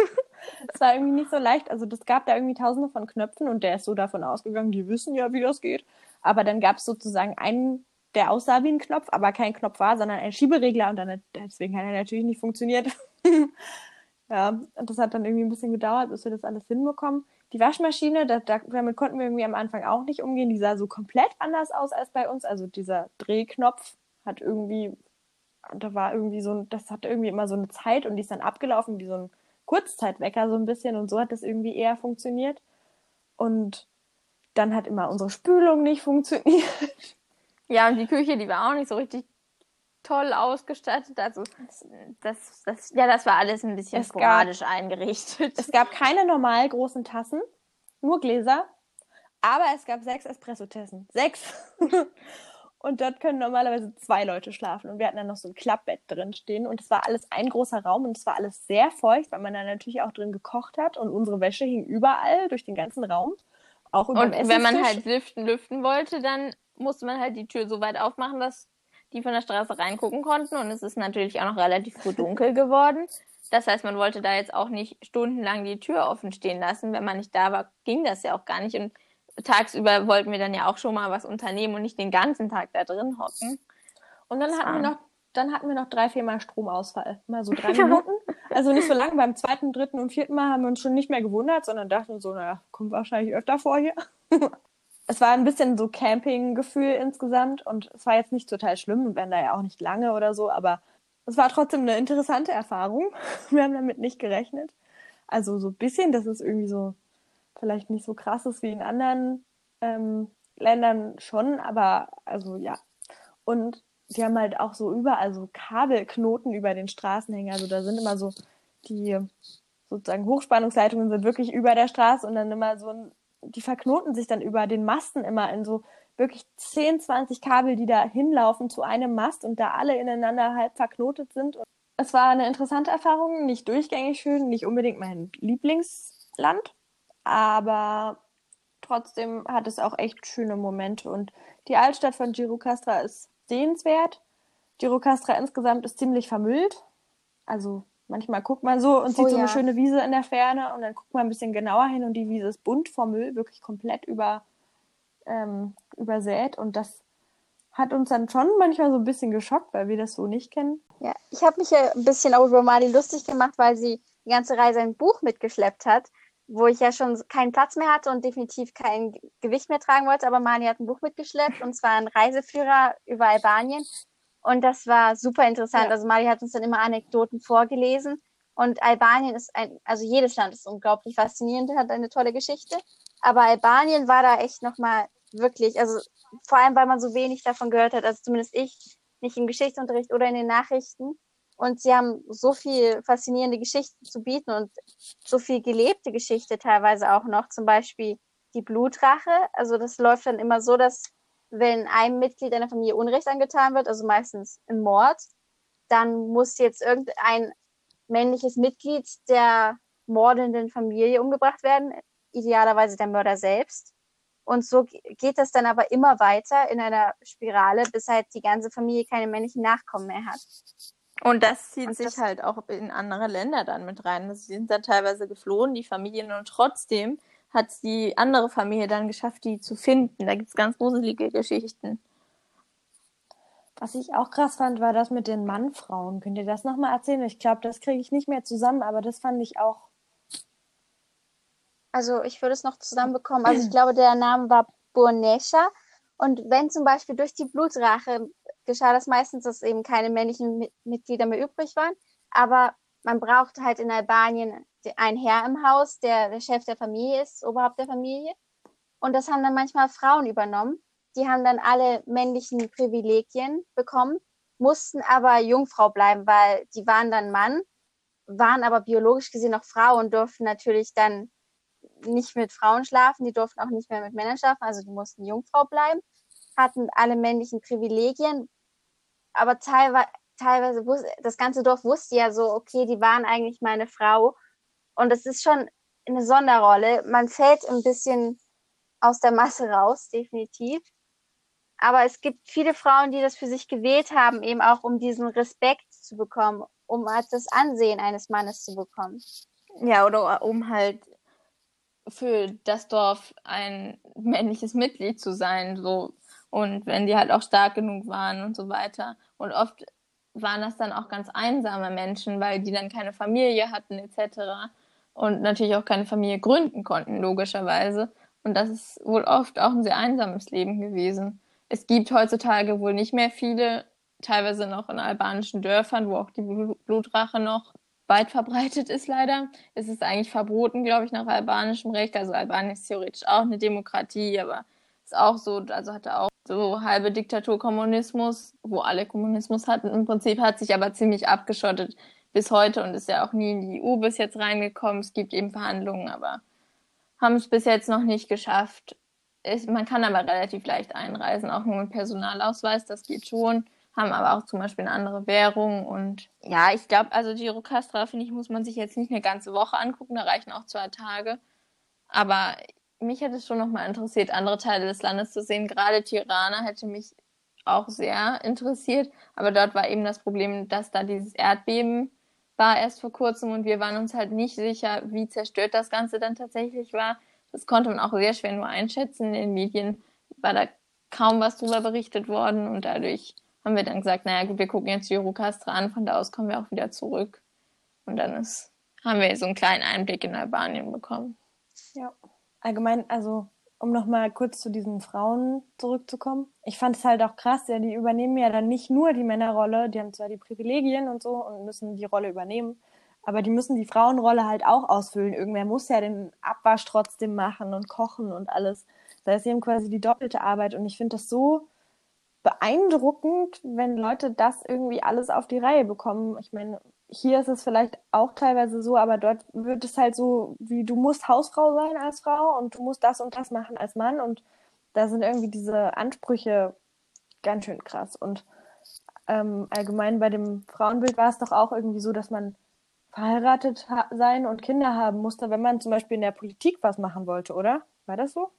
Es war irgendwie nicht so leicht. Also das gab da irgendwie tausende von Knöpfen und der ist so davon ausgegangen, die wissen ja, wie das geht. Aber dann gab es sozusagen einen, der aussah wie ein Knopf, aber kein Knopf war, sondern ein Schieberegler und dann deswegen hat er natürlich nicht funktioniert. ja, und das hat dann irgendwie ein bisschen gedauert, bis wir das alles hinbekommen. Die Waschmaschine, da, damit konnten wir irgendwie am Anfang auch nicht umgehen. Die sah so komplett anders aus als bei uns. Also dieser Drehknopf hat irgendwie, da war irgendwie so ein, das hatte irgendwie immer so eine Zeit und die ist dann abgelaufen wie so ein Kurzzeitwecker so ein bisschen und so hat das irgendwie eher funktioniert. Und dann hat immer unsere Spülung nicht funktioniert. Ja, und die Küche, die war auch nicht so richtig toll ausgestattet. Also das, das, ja, das war alles ein bisschen Es gab- sporadisch eingerichtet. Es gab keine normal großen Tassen, nur Gläser, aber es gab sechs Espresso-Tassen. Sechs! und dort können normalerweise zwei Leute schlafen. Und wir hatten dann noch so ein Klappbett drin stehen. Und es war alles ein großer Raum und es war alles sehr feucht, weil man da natürlich auch drin gekocht hat. Und unsere Wäsche hing überall durch den ganzen Raum. Auch über Und wenn man halt lüften, lüften wollte, dann musste man halt die Tür so weit aufmachen, dass die von der Straße reingucken konnten. Und es ist natürlich auch noch relativ früh dunkel geworden. Das heißt, man wollte da jetzt auch nicht stundenlang die Tür offen stehen lassen. Wenn man nicht da war, ging das ja auch gar nicht. Und tagsüber wollten wir dann ja auch schon mal was unternehmen und nicht den ganzen Tag da drin hocken. Und dann Das hatten wir noch, dann hatten wir noch drei, viermal Stromausfall. Mal so drei Minuten. Also nicht so lang. Beim zweiten, dritten und vierten Mal haben wir uns schon nicht mehr gewundert, sondern dachten so, naja, kommt wahrscheinlich öfter vor hier. Es war ein bisschen so Camping-Gefühl insgesamt und es war jetzt nicht total schlimm und werden da ja auch nicht lange oder so, aber es war trotzdem eine interessante Erfahrung. Wir haben damit nicht gerechnet. Also so ein bisschen, dass es irgendwie so vielleicht nicht so krass ist wie in anderen ähm, Ländern schon, aber also ja. Und die haben halt auch so überall so Kabelknoten über den Straßenhängen. Also da sind immer so die sozusagen Hochspannungsleitungen sind wirklich über der Straße und dann immer so ein, die verknoten sich dann über den Masten immer in so wirklich 10, 20 Kabel, die da hinlaufen zu einem Mast und da alle ineinander halb verknotet sind. Es war eine interessante Erfahrung, nicht durchgängig schön, nicht unbedingt mein Lieblingsland, aber trotzdem hat es auch echt schöne Momente und die Altstadt von Girocastra ist sehenswert. Girocastra insgesamt ist ziemlich vermüllt. Also manchmal guckt man so und Oh sieht so ja. eine schöne Wiese in der Ferne und dann guckt man ein bisschen genauer hin und die Wiese ist bunt vor Müll, wirklich komplett über, ähm, übersät und das hat uns dann schon manchmal so ein bisschen geschockt, weil wir das so nicht kennen. Ja, ich habe mich ja ein bisschen auch über Mali lustig gemacht, weil sie die ganze Reise ein Buch mitgeschleppt hat, wo ich ja schon keinen Platz mehr hatte und definitiv kein Ge- Gewicht mehr tragen wollte. Aber Mali hat ein Buch mitgeschleppt und zwar ein Reiseführer über Albanien. Und das war super interessant. Ja. Also Mali hat uns dann immer Anekdoten vorgelesen. Und Albanien ist ein, also jedes Land ist unglaublich faszinierend, hat eine tolle Geschichte. Aber Albanien war da echt nochmal wirklich, also vor allem, weil man so wenig davon gehört hat, also zumindest ich, nicht im Geschichtsunterricht oder in den Nachrichten. Und sie haben so viel faszinierende Geschichten zu bieten und so viel gelebte Geschichte teilweise auch noch. Zum Beispiel die Blutrache. Also das läuft dann immer so, dass wenn einem Mitglied einer Familie Unrecht angetan wird, also meistens ein Mord, dann muss jetzt irgendein männliches Mitglied der mordenden Familie umgebracht werden, idealerweise der Mörder selbst. Und so ge- geht das dann aber immer weiter in einer Spirale, bis halt die ganze Familie keine männlichen Nachkommen mehr hat. Und das zieht Und sich das- halt auch in andere Länder dann mit rein. Sie sind dann teilweise geflohen, die Familien, und trotzdem hat die andere Familie dann geschafft, die zu finden. Da gibt's ganz gruselige Geschichten. Was ich auch krass fand, war das mit den Mannfrauen. Könnt ihr das nochmal erzählen? Ich glaube, das kriege ich nicht mehr zusammen, aber das fand ich auch. Also ich würde es noch zusammenbekommen. Also ich glaube, der Name war Burnesha. Und wenn zum Beispiel durch die Blutrache geschah das meistens, dass eben keine männlichen Mi- Mitglieder mehr übrig waren. Aber man brauchte halt in Albanien einen Herr im Haus, der der Chef der Familie ist, Oberhaupt der Familie. Und das haben dann manchmal Frauen übernommen. Die haben dann alle männlichen Privilegien bekommen. mussten aber Jungfrau bleiben, weil die waren dann Mann, waren aber biologisch gesehen noch Frau und durften natürlich dann nicht mit Frauen schlafen, die durften auch nicht mehr mit Männern schlafen, also die mussten Jungfrau bleiben, hatten alle männlichen Privilegien, aber teilweise, teilweise das ganze Dorf wusste ja so, okay, die waren eigentlich meine Frau und es ist schon eine Sonderrolle. Man fällt ein bisschen aus der Masse raus, definitiv. Aber es gibt viele Frauen, die das für sich gewählt haben, eben auch um diesen Respekt zu bekommen, um das Ansehen eines Mannes zu bekommen. Ja, oder um halt für das Dorf ein männliches Mitglied zu sein, so. Und wenn die halt auch stark genug waren und so weiter. Und oft waren das dann auch ganz einsame Menschen, weil die dann keine Familie hatten etc. Und natürlich auch keine Familie gründen konnten, logischerweise. Und das ist wohl oft auch ein sehr einsames Leben gewesen. Es gibt heutzutage wohl nicht mehr viele, teilweise noch in albanischen Dörfern, wo auch die Blutrache noch weit verbreitet ist leider. Es ist eigentlich verboten, glaube ich, nach albanischem Recht. Also Albanien ist theoretisch auch eine Demokratie, aber ist auch so, also hatte auch so halbe Diktatur Kommunismus, wo alle Kommunismus hatten. Im Prinzip hat sich aber ziemlich abgeschottet bis heute und ist ja auch nie in die EU bis jetzt reingekommen. Es gibt eben Verhandlungen, aber haben es bis jetzt noch nicht geschafft. Ich, man kann aber relativ leicht einreisen, auch nur mit Personalausweis, das geht schon haben aber auch zum Beispiel eine andere Währung und ja, ich glaube, also Girocastra, finde ich, muss man sich jetzt nicht eine ganze Woche angucken, da reichen auch zwei Tage. Aber mich hätte es schon nochmal interessiert, andere Teile des Landes zu sehen. Gerade Tirana hätte mich auch sehr interessiert, aber dort war eben das Problem, dass da dieses Erdbeben war erst vor kurzem und wir waren uns halt nicht sicher, wie zerstört das Ganze dann tatsächlich war. Das konnte man auch sehr schwer nur einschätzen. In den Medien war da kaum was drüber berichtet worden und dadurch haben wir dann gesagt, naja gut, wir gucken jetzt Eurocastra an, von da aus kommen wir auch wieder zurück. Und dann ist, haben wir so einen kleinen Einblick in Albanien bekommen. Ja, allgemein, also um nochmal kurz zu diesen Frauen zurückzukommen. Ich fand es halt auch krass, ja, die übernehmen ja dann nicht nur die Männerrolle, die haben zwar die Privilegien und so und müssen die Rolle übernehmen, aber die müssen die Frauenrolle halt auch ausfüllen. Irgendwer muss ja den Abwasch trotzdem machen und kochen und alles. Da ist eben quasi die doppelte Arbeit und ich finde das so beeindruckend, wenn Leute das irgendwie alles auf die Reihe bekommen. Ich meine, hier ist es vielleicht auch teilweise so, aber dort wird es halt so, wie du musst Hausfrau sein als Frau und du musst das und das machen als Mann und da sind irgendwie diese Ansprüche ganz schön krass. Und ähm, allgemein bei dem Frauenbild war es doch auch irgendwie so, dass man verheiratet sein und Kinder haben musste, wenn man zum Beispiel in der Politik was machen wollte, oder? War das so?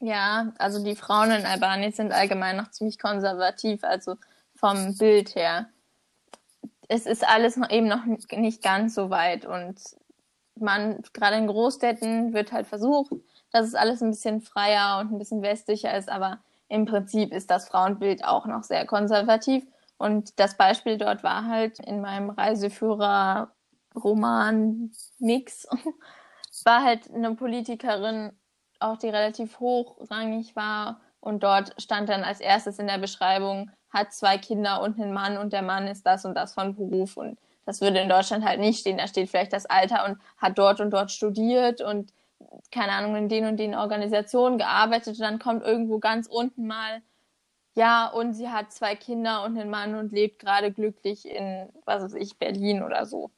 Ja, also die Frauen in Albanien sind allgemein noch ziemlich konservativ, also vom Bild her. Es ist alles noch eben noch nicht ganz so weit und man, gerade in Großstädten wird halt versucht, dass es alles ein bisschen freier und ein bisschen westlicher ist, aber im Prinzip ist das Frauenbild auch noch sehr konservativ. Und das Beispiel dort war halt in meinem Reiseführer-Roman-Mix, war halt eine Politikerin auch die relativ hochrangig war. Und dort stand dann als erstes in der Beschreibung, hat zwei Kinder und einen Mann und der Mann ist das und das von Beruf. Und das würde in Deutschland halt nicht stehen. Da steht vielleicht das Alter und hat dort und dort studiert und keine Ahnung, in den und den Organisationen gearbeitet. Und dann kommt irgendwo ganz unten mal, ja, und sie hat zwei Kinder und einen Mann und lebt gerade glücklich in, was weiß ich, Berlin oder so.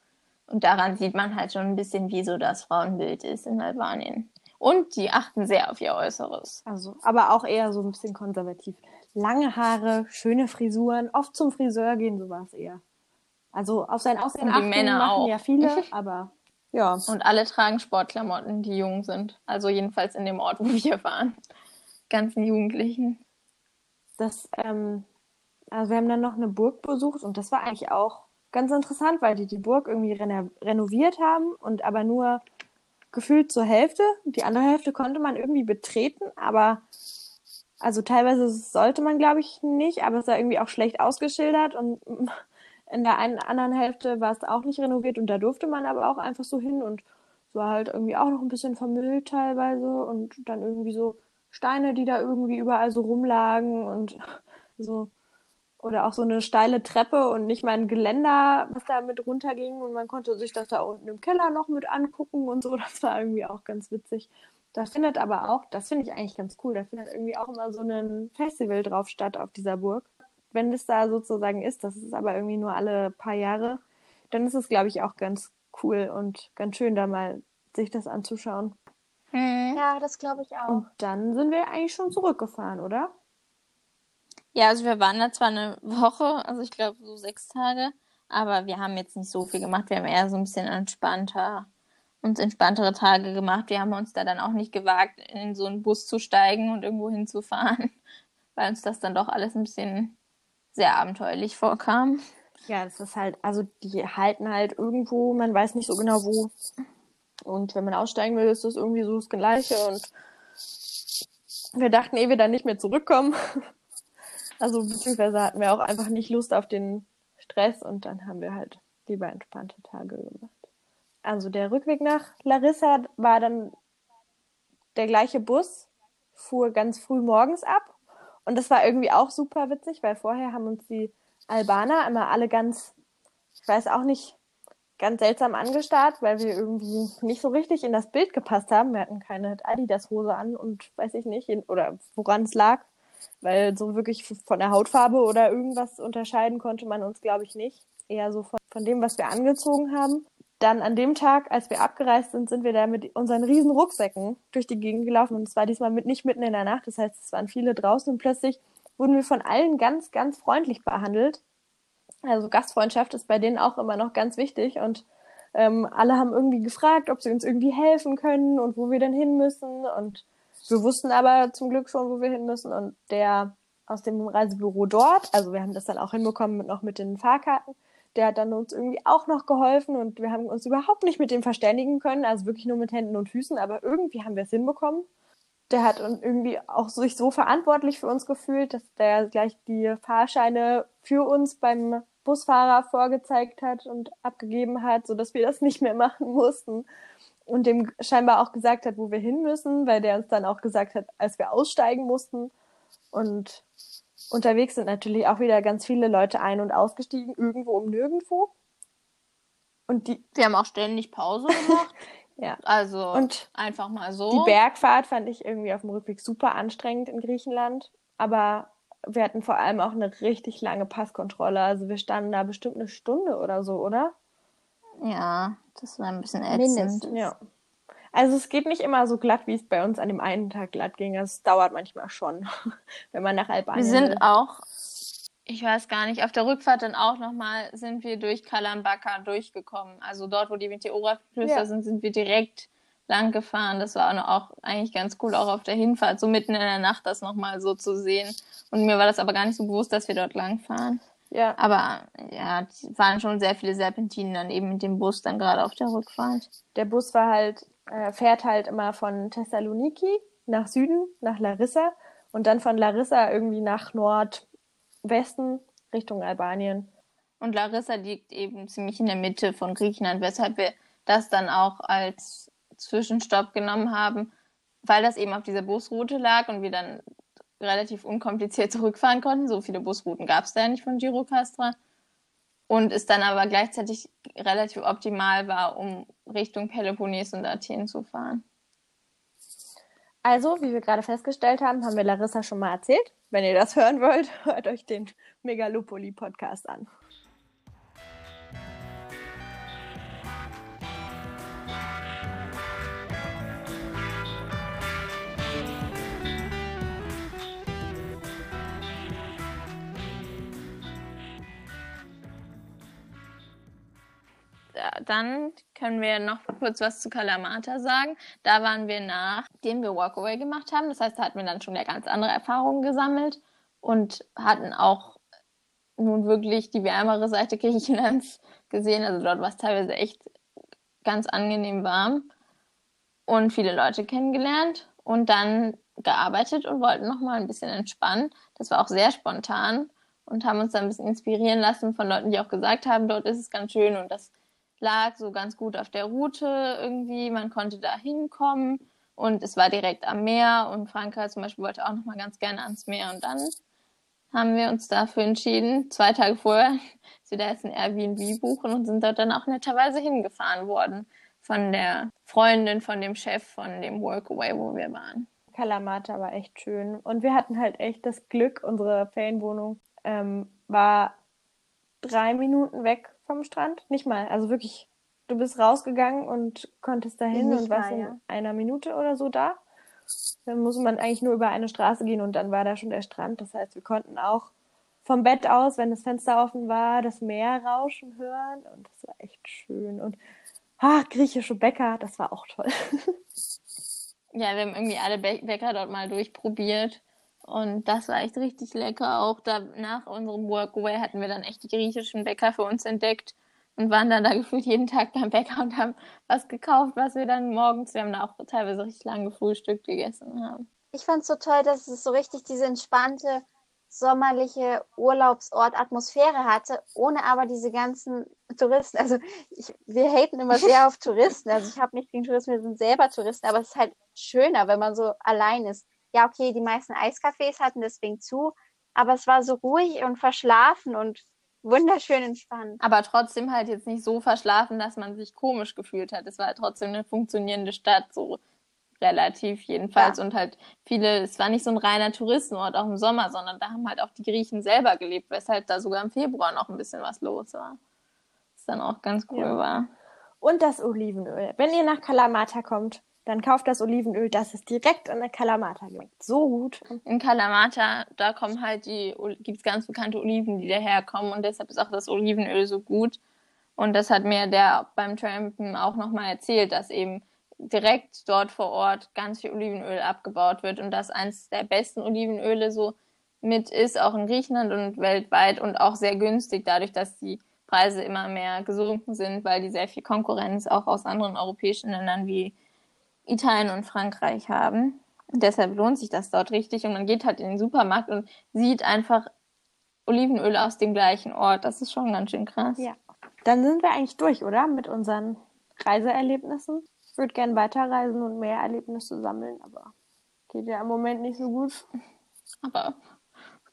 Und daran sieht man halt schon ein bisschen, wie so das Frauenbild ist in Albanien. Und die achten sehr auf ihr Äußeres. Also, aber auch eher so ein bisschen konservativ. Lange Haare, schöne Frisuren, oft zum Friseur gehen, so war es eher. Also auf sein Aussehen Und die achten Männer machen auch. ja viele, aber ja. Und alle tragen Sportklamotten, die jung sind. Also jedenfalls in dem Ort, wo wir waren. Ganzen Jugendlichen. Das, ähm, also wir haben dann noch eine Burg besucht und das war eigentlich auch ganz interessant, weil die die Burg irgendwie reno renoviert haben und aber nur gefühlt zur Hälfte. Die andere Hälfte konnte man irgendwie betreten, aber also teilweise sollte man, glaube ich, nicht, aber es war irgendwie auch schlecht ausgeschildert und in der einen anderen Hälfte war es auch nicht renoviert und da durfte man aber auch einfach so hin und es war halt irgendwie auch noch ein bisschen vermüllt teilweise und dann irgendwie so Steine, die da irgendwie überall so rumlagen und so oder auch so eine steile Treppe und nicht mal ein Geländer, was da mit runterging und man konnte sich das da unten im Keller noch mit angucken und so. Das war irgendwie auch ganz witzig. Da findet aber auch, das finde ich eigentlich ganz cool, da findet irgendwie auch immer so ein Festival drauf statt auf dieser Burg. wenn es da sozusagen ist, das ist aber irgendwie nur alle paar Jahre, dann ist es, glaube ich, auch ganz cool und ganz schön, da mal sich das anzuschauen. Hm. Ja, das glaube ich auch. Und dann sind wir eigentlich schon zurückgefahren, oder? Ja, also wir waren da zwar eine Woche, also ich glaube so sechs Tage, aber wir haben jetzt nicht so viel gemacht. Wir haben eher so ein bisschen entspannter, uns entspanntere Tage gemacht. Wir haben uns da dann auch nicht gewagt, in so einen Bus zu steigen und irgendwo hinzufahren, weil uns das dann doch alles ein bisschen sehr abenteuerlich vorkam. Ja, das ist halt, also die halten halt irgendwo, man weiß nicht so genau wo. Und wenn man aussteigen will, ist das irgendwie so das Gleiche. Und wir dachten, eh wir dann nicht mehr zurückkommen. Also beziehungsweise hatten wir auch einfach nicht Lust auf den Stress und dann haben wir halt lieber entspannte Tage gemacht. Also der Rückweg nach Larissa war dann der gleiche Bus, fuhr ganz früh morgens ab. Und das war irgendwie auch super witzig, weil vorher haben uns die Albaner immer alle ganz, ich weiß auch nicht, ganz seltsam angestarrt, weil wir irgendwie nicht so richtig in das Bild gepasst haben. Wir hatten keine Adidas-Hose an und weiß ich nicht, oder woran es lag, weil so wirklich von der Hautfarbe oder irgendwas unterscheiden konnte man uns, glaube ich, nicht. Eher so von, von dem, was wir angezogen haben. Dann an dem Tag, als wir abgereist sind, sind wir da mit unseren riesen Rucksäcken durch die Gegend gelaufen und es war diesmal mit, nicht mitten in der Nacht, das heißt, es waren viele draußen und plötzlich wurden wir von allen ganz, ganz freundlich behandelt. Also Gastfreundschaft ist bei denen auch immer noch ganz wichtig und ähm, alle haben irgendwie gefragt, ob sie uns irgendwie helfen können und wo wir denn hin müssen und wir wussten aber zum Glück schon, wo wir hin müssen. Und der aus dem Reisebüro dort, also wir haben das dann auch hinbekommen mit, noch mit den Fahrkarten, der hat dann uns irgendwie auch noch geholfen. Und wir haben uns überhaupt nicht mit dem verständigen können, also wirklich nur mit Händen und Füßen, aber irgendwie haben wir es hinbekommen. Der hat irgendwie auch sich so verantwortlich für uns gefühlt, dass der gleich die Fahrscheine für uns beim Busfahrer vorgezeigt hat und abgegeben hat, so dass wir das nicht mehr machen mussten und dem scheinbar auch gesagt hat, wo wir hin müssen, weil der uns dann auch gesagt hat, als wir aussteigen mussten und Unterwegs sind natürlich auch wieder ganz viele Leute ein- und ausgestiegen, irgendwo um nirgendwo. Und die, Wir haben auch ständig Pause gemacht. ja. Also Und einfach mal so. die Bergfahrt fand ich irgendwie auf dem Rückweg super anstrengend in Griechenland. Aber wir hatten vor allem auch eine richtig lange Passkontrolle. Also wir standen da bestimmt eine Stunde oder so, oder? ja, das war ein bisschen ätzend. Mindestens. Ja. Also es geht nicht immer so glatt, wie es bei uns an dem einen Tag glatt ging. Es dauert manchmal schon, wenn man nach Albanien Wir sind will. auch, ich weiß gar nicht, auf der Rückfahrt dann auch nochmal sind wir durch Kalambaka durchgekommen. Also dort, wo die Meteora-Flüsse Ja. sind, sind wir direkt lang gefahren. Das war auch eigentlich ganz cool, auch auf der Hinfahrt, so mitten in der Nacht das nochmal so zu sehen. Und mir war das aber gar nicht so bewusst, dass wir dort lang fahren. Ja. Aber ja, es waren schon sehr viele Serpentinen dann eben mit dem Bus dann gerade auf der Rückfahrt. Der Bus war halt, äh, fährt halt immer von Thessaloniki nach Süden, nach Larissa und dann von Larissa irgendwie nach Nordwesten Richtung Albanien. Und Larissa liegt eben ziemlich in der Mitte von Griechenland, weshalb wir das dann auch als Zwischenstopp genommen haben, weil das eben auf dieser Busroute lag und wir dann relativ unkompliziert zurückfahren konnten. So viele Busrouten gab es da ja nicht von Girocastra. Und es dann aber gleichzeitig relativ optimal war, um Richtung Peloponnes und Athen zu fahren. Also, wie wir gerade festgestellt haben, haben wir Larissa schon mal erzählt. Wenn ihr das hören wollt, hört euch den Megalopoli-Podcast an. Dann können wir noch kurz was zu Kalamata sagen. Da waren wir nachdem wir Walkaway gemacht haben. Das heißt, da hatten wir dann schon ja ganz andere Erfahrungen gesammelt und hatten auch nun wirklich die wärmere Seite Griechenlands gesehen. Also dort war es teilweise echt ganz angenehm warm und viele Leute kennengelernt und dann gearbeitet und wollten noch mal ein bisschen entspannen. Das war auch sehr spontan und haben uns dann ein bisschen inspirieren lassen von Leuten, die auch gesagt haben, dort ist es ganz schön und das lag so ganz gut auf der Route irgendwie. Man konnte da hinkommen und es war direkt am Meer und Franka zum Beispiel wollte auch noch mal ganz gerne ans Meer und dann haben wir uns dafür entschieden, zwei Tage vorher, dass wir da jetzt ein Airbnb buchen und sind dort dann auch netterweise hingefahren worden von der Freundin von dem Chef von dem Workaway, wo wir waren. Kalamata war echt schön. Und wir hatten halt echt das Glück, unsere Ferienwohnung ähm, war drei Minuten weg vom Strand. Nicht mal. Also wirklich, du bist rausgegangen und konntest dahin Nicht und warst mal, in ja. einer Minute oder so da. Dann muss man eigentlich nur über eine Straße gehen und dann war da schon der Strand. Das heißt, wir konnten auch vom Bett aus, wenn das Fenster offen war, das Meer rauschen hören und das war echt schön. Und ah, griechische Bäcker, das war auch toll. Ja, wir haben irgendwie alle Bä- Bäcker dort mal durchprobiert. Und das war echt richtig lecker. Auch da nach unserem Workaway hatten wir dann echt die griechischen Bäcker für uns entdeckt und waren dann da gefühlt jeden Tag beim Bäcker und haben was gekauft, was wir dann morgens, wir haben da auch teilweise richtig lange gefrühstückt gegessen haben. Ich fand es so toll, dass es so richtig diese entspannte, sommerliche Urlaubsort-Atmosphäre hatte, ohne aber diese ganzen Touristen. Also ich, wir haten immer sehr auf Touristen. Also ich habe nicht gegen Touristen, wir sind selber Touristen, aber es ist halt schöner, wenn man so allein ist. Ja, okay, die meisten Eiscafés hatten deswegen zu, aber es war so ruhig und verschlafen und wunderschön entspannt. Aber trotzdem halt jetzt nicht so verschlafen, dass man sich komisch gefühlt hat. Es war halt trotzdem eine funktionierende Stadt, so relativ jedenfalls. Ja. Und halt viele, es war nicht so ein reiner Touristenort, auch im Sommer, sondern da haben halt auch die Griechen selber gelebt, weshalb da sogar im Februar noch ein bisschen was los war. Was dann auch ganz cool Ja. war. Und das Olivenöl. Wenn ihr nach Kalamata kommt, dann kauft das Olivenöl. Das ist direkt an der Kalamata schmeckt so gut. In Kalamata, da kommen halt die, gibt es ganz bekannte Oliven, die daherkommen und deshalb ist auch das Olivenöl so gut. Und das hat mir der beim Trampen auch nochmal erzählt, dass eben direkt dort vor Ort ganz viel Olivenöl abgebaut wird und das eins der besten Olivenöle so mit ist, auch in Griechenland und weltweit und auch sehr günstig, dadurch, dass die Preise immer mehr gesunken sind, weil die sehr viel Konkurrenz auch aus anderen europäischen Ländern wie Italien und Frankreich haben. Und deshalb lohnt sich das dort richtig und man geht halt in den Supermarkt und sieht einfach Olivenöl aus dem gleichen Ort. Das ist schon ganz schön krass. Ja. Dann sind wir eigentlich durch, oder? Mit unseren Reiseerlebnissen. Ich würde gerne weiterreisen und mehr Erlebnisse sammeln, aber geht ja im Moment nicht so gut. Aber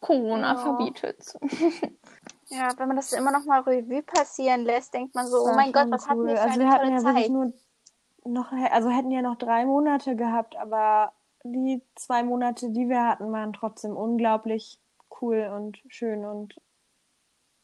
Corona Ja. verbietet. Ja, wenn man das immer noch mal Revue passieren lässt, denkt man so, oh mein Gott, was hatten cool. wir für Also eine wir hatten tolle ja Zeit. wirklich nur noch, also hätten ja noch drei Monate gehabt, aber die zwei Monate, die wir hatten, waren trotzdem unglaublich cool und schön und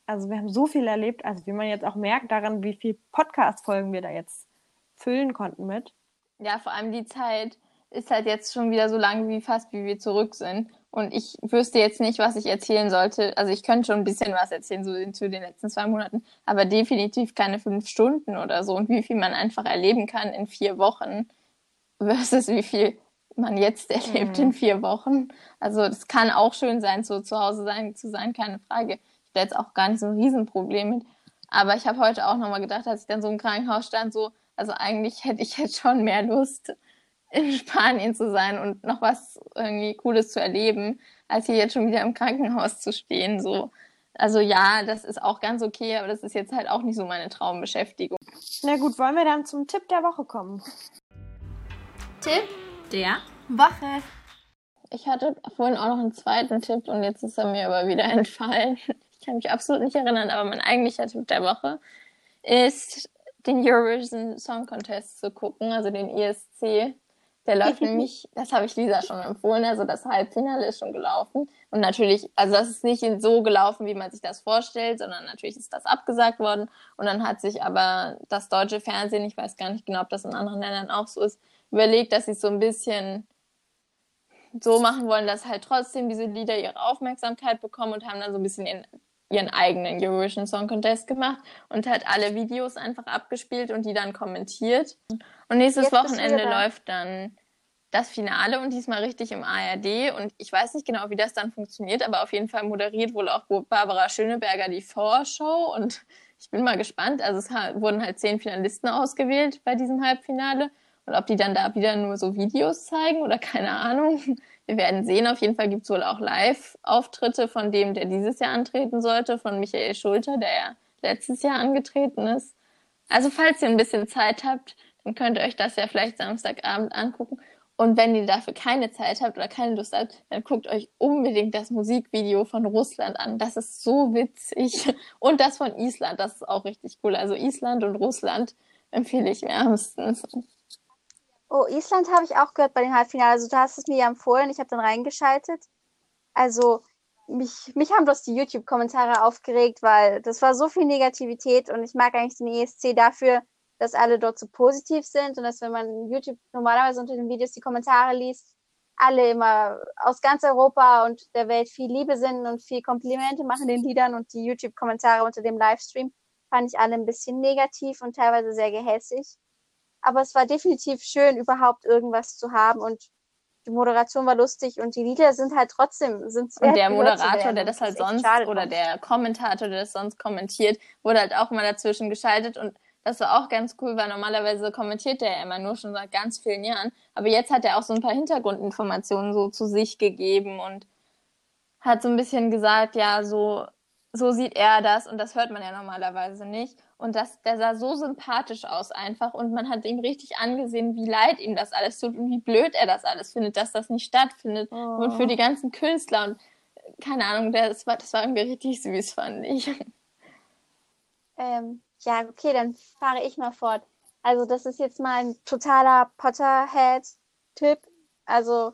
also wir haben so viel erlebt, also wie man jetzt auch merkt daran, wie viel Podcast-Folgen wir da jetzt füllen konnten mit. Ja, vor allem die Zeit ist halt jetzt schon wieder so lang wie fast, wie wir zurück sind. Und ich wüsste jetzt nicht, was ich erzählen sollte. Also ich könnte schon ein bisschen was erzählen, so zu den letzten zwei Monaten, aber definitiv keine fünf Stunden oder so. Und wie viel man einfach erleben kann in vier Wochen versus wie viel man jetzt erlebt in vier Wochen. Also das kann auch schön sein, so zu Hause sein, zu sein, keine Frage. Ich da jetzt auch gar nicht so ein Riesenproblem mit. Aber ich habe heute auch nochmal gedacht, als ich dann so im Krankenhaus stand, so, also eigentlich hätte ich jetzt schon mehr Lust, in Spanien zu sein und noch was irgendwie Cooles zu erleben, als hier jetzt schon wieder im Krankenhaus zu stehen. So. Also ja, das ist auch ganz okay, aber das ist jetzt halt auch nicht so meine Traumbeschäftigung. Na gut, wollen wir dann zum Tipp der Woche kommen? Tipp der Woche. Ich hatte vorhin auch noch einen zweiten Tipp und jetzt ist er mir aber wieder entfallen. Ich kann mich absolut nicht erinnern, aber mein eigentlicher Tipp der Woche ist, den Eurovision Song Contest zu gucken, also den ESC. Der läuft nämlich, das habe ich Lisa schon empfohlen, also das Halbfinale ist schon gelaufen. Und natürlich, also das ist nicht so gelaufen, wie man sich das vorstellt, sondern natürlich ist das abgesagt worden. Und dann hat sich aber das deutsche Fernsehen, ich weiß gar nicht genau, ob das in anderen Ländern auch so ist, überlegt, dass sie es so ein bisschen so machen wollen, dass halt trotzdem diese Lieder ihre Aufmerksamkeit bekommen und haben dann so ein bisschen ihren, ihren eigenen Eurovision Song Contest gemacht und halt alle Videos einfach abgespielt und die dann kommentiert. Und nächstes Jetzt Wochenende da. läuft dann das Finale und diesmal richtig im ARD und ich weiß nicht genau, wie das dann funktioniert, aber auf jeden Fall moderiert wohl auch Barbara Schöneberger die Vorschau und ich bin mal gespannt. Also es wurden halt zehn Finalisten ausgewählt bei diesem Halbfinale und ob die dann da wieder nur so Videos zeigen oder keine Ahnung. Wir werden sehen. Auf jeden Fall gibt es wohl auch Live-Auftritte von dem, der dieses Jahr antreten sollte, von Michael Schulter, der ja letztes Jahr angetreten ist. Also falls ihr ein bisschen Zeit habt, dann könnt ihr euch das ja vielleicht Samstagabend angucken. Und wenn ihr dafür keine Zeit habt oder keine Lust habt, dann guckt euch unbedingt das Musikvideo von Russland an. Das ist so witzig. Und das von Island, das ist auch richtig cool. Also Island und Russland empfehle ich wärmstens. Oh, Island habe ich auch gehört bei dem Halbfinale. Also du hast es mir ja empfohlen, ich habe dann reingeschaltet. Also mich, mich haben bloß die YouTube-Kommentare aufgeregt, weil das war so viel Negativität und ich mag eigentlich den ESC dafür, dass alle dort so positiv sind und dass wenn man YouTube normalerweise unter den Videos die Kommentare liest, alle immer aus ganz Europa und der Welt viel Liebe sind und viel Komplimente machen den Liedern und die YouTube-Kommentare unter dem Livestream fand ich alle ein bisschen negativ und teilweise sehr gehässig. Aber es war definitiv schön, überhaupt irgendwas zu haben. Und die Moderation war lustig und die Lieder sind halt trotzdem sind und der Moderator, der das halt das sonst oder der Kommentator, der das sonst kommentiert, wurde halt auch mal dazwischen geschaltet. Und das war auch ganz cool, weil normalerweise kommentiert er immer nur schon seit ganz vielen Jahren. Aber jetzt hat er auch so ein paar Hintergrundinformationen so zu sich gegeben und hat so ein bisschen gesagt, ja, so, so sieht er das und das hört man ja normalerweise nicht. Und das, der sah so sympathisch aus einfach und man hat ihm richtig angesehen, wie leid ihm das alles tut und wie blöd er das alles findet, dass das nicht stattfindet. Oh. Und für die ganzen Künstler und keine Ahnung, das war, das war irgendwie richtig süß, fand ich. Ähm, ja, okay, dann fahre ich mal fort. Also das ist jetzt mal ein totaler Potterhead-Tipp. Also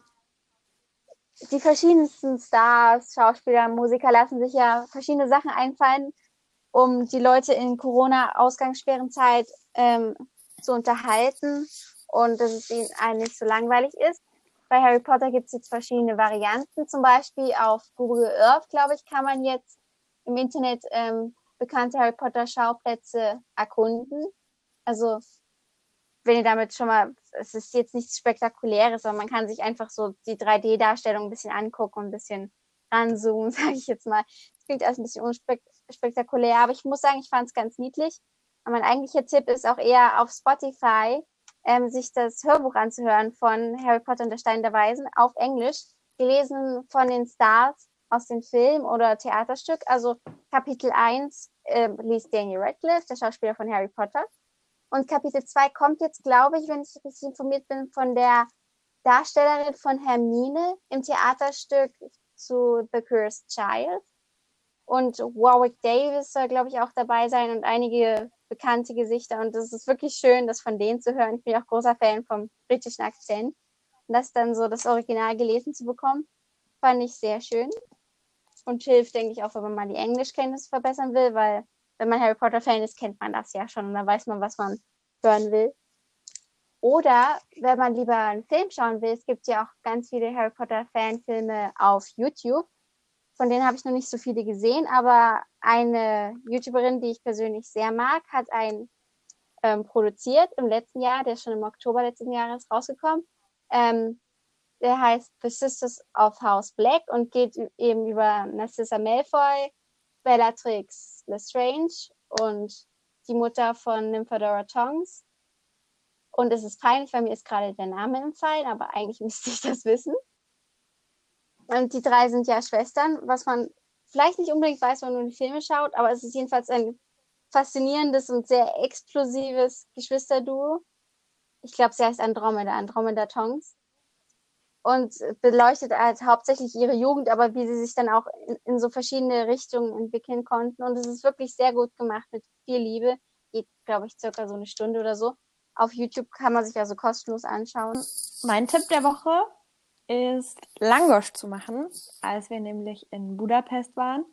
die verschiedensten Stars, Schauspieler, Musiker lassen sich ja verschiedene Sachen einfallen, um die Leute in Corona-Ausgangssperrenzeit ähm, zu unterhalten und dass es ihnen eigentlich so langweilig ist. Bei Harry Potter gibt es jetzt verschiedene Varianten. Zum Beispiel auf Google Earth, glaube ich, kann man jetzt im Internet ähm, bekannte Harry Potter Schauplätze erkunden. Also wenn ihr damit schon mal, es ist jetzt nichts Spektakuläres, aber man kann sich einfach so die 3D-Darstellung ein bisschen angucken und ein bisschen ranzoomen, sage ich jetzt mal. Es klingt alles ein bisschen unspektakulär, aber ich muss sagen, ich fand es ganz niedlich. Und mein eigentlicher Tipp ist auch eher auf Spotify, ähm, sich das Hörbuch anzuhören von Harry Potter und der Stein der Weisen auf Englisch, gelesen von den Stars aus dem Film oder Theaterstück. Also Kapitel 1 äh, liest Daniel Radcliffe, der Schauspieler von Harry Potter. Und Kapitel 2 kommt jetzt, glaube ich, wenn ich richtig informiert bin, von der Darstellerin von Hermine im Theaterstück zu The Cursed Child. Und Warwick Davis soll, glaube ich, auch dabei sein und einige bekannte Gesichter. Und es ist wirklich schön, das von denen zu hören. Ich bin auch großer Fan vom britischen Akzent. Und das dann so das Original gelesen zu bekommen, fand ich sehr schön und hilft, denke ich, auch, wenn man mal die Englischkenntnisse verbessern will, weil wenn man Harry Potter-Fan ist, kennt man das ja schon und dann weiß man, was man hören will. Oder wenn man lieber einen Film schauen will, es gibt ja auch ganz viele Harry Potter-Fanfilme auf YouTube. Von denen habe ich noch nicht so viele gesehen, aber eine YouTuberin, die ich persönlich sehr mag, hat einen ähm, produziert im letzten Jahr, der ist schon im Oktober letzten Jahres rausgekommen. Ähm, der heißt The Sisters of House Black und geht eben über Narcissa Malfoy, Bellatrix Lestrange und die Mutter von Nymphadora Tongs. Und es ist peinlich, weil mir ist gerade der Name entfallen, aber eigentlich müsste ich das wissen. Und die drei sind ja Schwestern, was man vielleicht nicht unbedingt weiß, wenn man die Filme schaut, aber es ist jedenfalls ein faszinierendes und sehr explosives Geschwisterduo. Ich glaube, sie heißt Andromeda, Andromeda Tongs und beleuchtet halt hauptsächlich ihre Jugend, aber wie sie sich dann auch in, in, so verschiedene Richtungen entwickeln konnten. Und es ist wirklich sehr gut gemacht mit viel Liebe. Geht, glaube ich, circa so eine Stunde oder so. Auf YouTube kann man sich also kostenlos anschauen. Mein Tipp der Woche ist Langosch zu machen. Als wir nämlich in Budapest waren,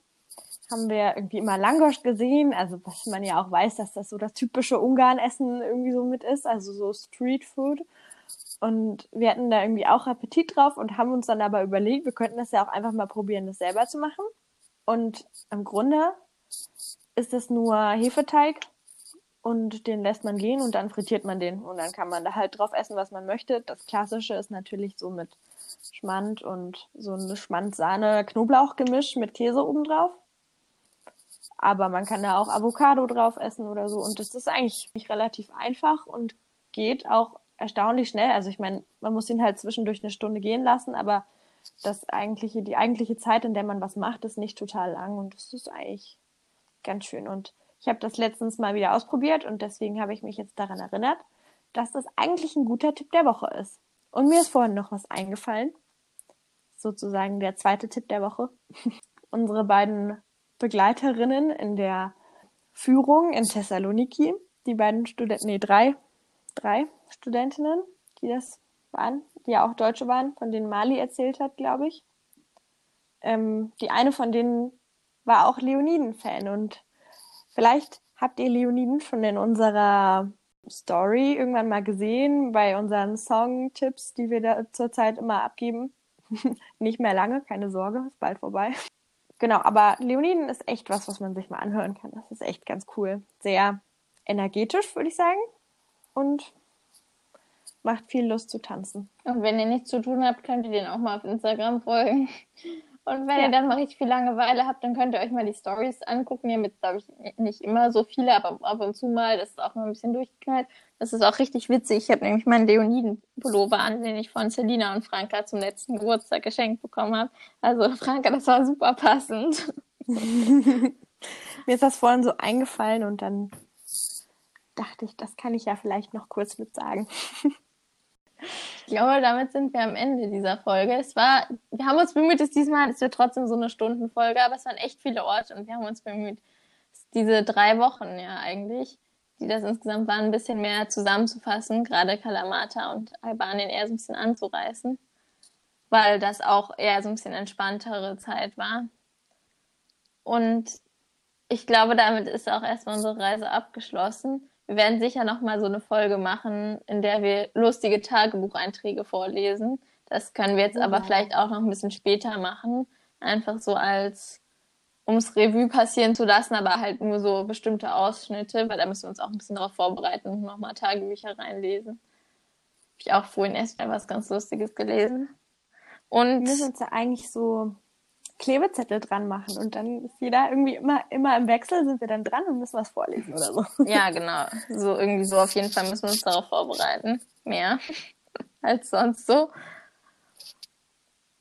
haben wir irgendwie immer Langosch gesehen. Also was man ja auch weiß, dass das so das typische Ungarn-Essen irgendwie so mit ist, also so Street Food. Und wir hatten da irgendwie auch Appetit drauf und haben uns dann aber überlegt, wir könnten das ja auch einfach mal probieren, das selber zu machen. Und im Grunde ist es nur Hefeteig und den lässt man gehen und dann frittiert man den. Und dann kann man da halt drauf essen, was man möchte. Das Klassische ist natürlich so mit Schmand und so ein Schmand-Sahne-Knoblauch-Gemisch mit Käse obendrauf. Aber man kann da auch Avocado drauf essen oder so. Und das ist eigentlich relativ einfach und geht auch erstaunlich schnell. Also ich meine, man muss ihn halt zwischendurch eine Stunde gehen lassen, aber das eigentliche, die eigentliche Zeit, in der man was macht, ist nicht total lang und das ist eigentlich ganz schön. Und ich habe das letztens mal wieder ausprobiert und deswegen habe ich mich jetzt daran erinnert, dass das eigentlich ein guter Tipp der Woche ist. Und mir ist vorhin noch was eingefallen. Sozusagen der zweite Tipp der Woche. Unsere beiden Begleiterinnen in der Führung in Thessaloniki, die beiden Studenten, nee, drei drei Studentinnen, die das waren, die ja auch Deutsche waren, von denen Mali erzählt hat, glaube ich. ähm, die eine von denen war auch Leoniden-Fan und vielleicht habt ihr Leoniden schon in unserer Story irgendwann mal gesehen, bei unseren Song-Tipps, die wir da zurzeit immer abgeben. Nicht mehr lange, keine Sorge, ist bald vorbei. Genau, aber Leoniden ist echt was, was man sich mal anhören kann. Das ist echt ganz cool. Sehr energetisch, würde ich sagen. Und macht viel Lust zu tanzen. Und wenn ihr nichts zu tun habt, könnt ihr den auch mal auf Instagram folgen. Und wenn ja. ihr dann mal richtig viel Langeweile habt, dann könnt ihr euch mal die Stories angucken. Ihr mit, glaube ich, nicht immer so viele, aber ab und zu mal. Das ist auch mal ein bisschen durchgeknallt. Das ist auch richtig witzig. Ich habe nämlich meinen Leoniden-Pullover an, den ich von Selina und Franka zum letzten Geburtstag geschenkt bekommen habe. Also Franka, das war super passend. Mir ist das vorhin so eingefallen und dann dachte ich, das kann ich ja vielleicht noch kurz mit sagen. Ich glaube, damit sind wir am Ende dieser Folge. Es war, wir haben uns bemüht, es diesmal, es wird trotzdem so eine Stundenfolge, aber es waren echt viele Orte und wir haben uns bemüht, diese drei Wochen ja eigentlich, die das insgesamt waren, ein bisschen mehr zusammenzufassen, gerade Kalamata und Albanien eher so ein bisschen anzureißen, weil das auch eher so ein bisschen entspanntere Zeit war. Und ich glaube, damit ist auch erstmal unsere Reise abgeschlossen. Wir werden sicher noch mal so eine Folge machen, in der wir lustige Tagebucheinträge vorlesen. Das können wir jetzt ja. aber vielleicht auch noch ein bisschen später machen. Einfach so als, ums Revue passieren zu lassen, aber halt nur so bestimmte Ausschnitte, weil da müssen wir uns auch ein bisschen darauf vorbereiten und nochmal Tagebücher reinlesen. Habe ich auch vorhin erst mal was ganz Lustiges gelesen. Und wir sind ja eigentlich so Klebezettel dran machen und dann ist jeder irgendwie immer, immer im Wechsel sind wir dann dran und müssen was vorlesen oder so. Ja, genau. So irgendwie so auf jeden Fall müssen wir uns darauf vorbereiten. Mehr als sonst so.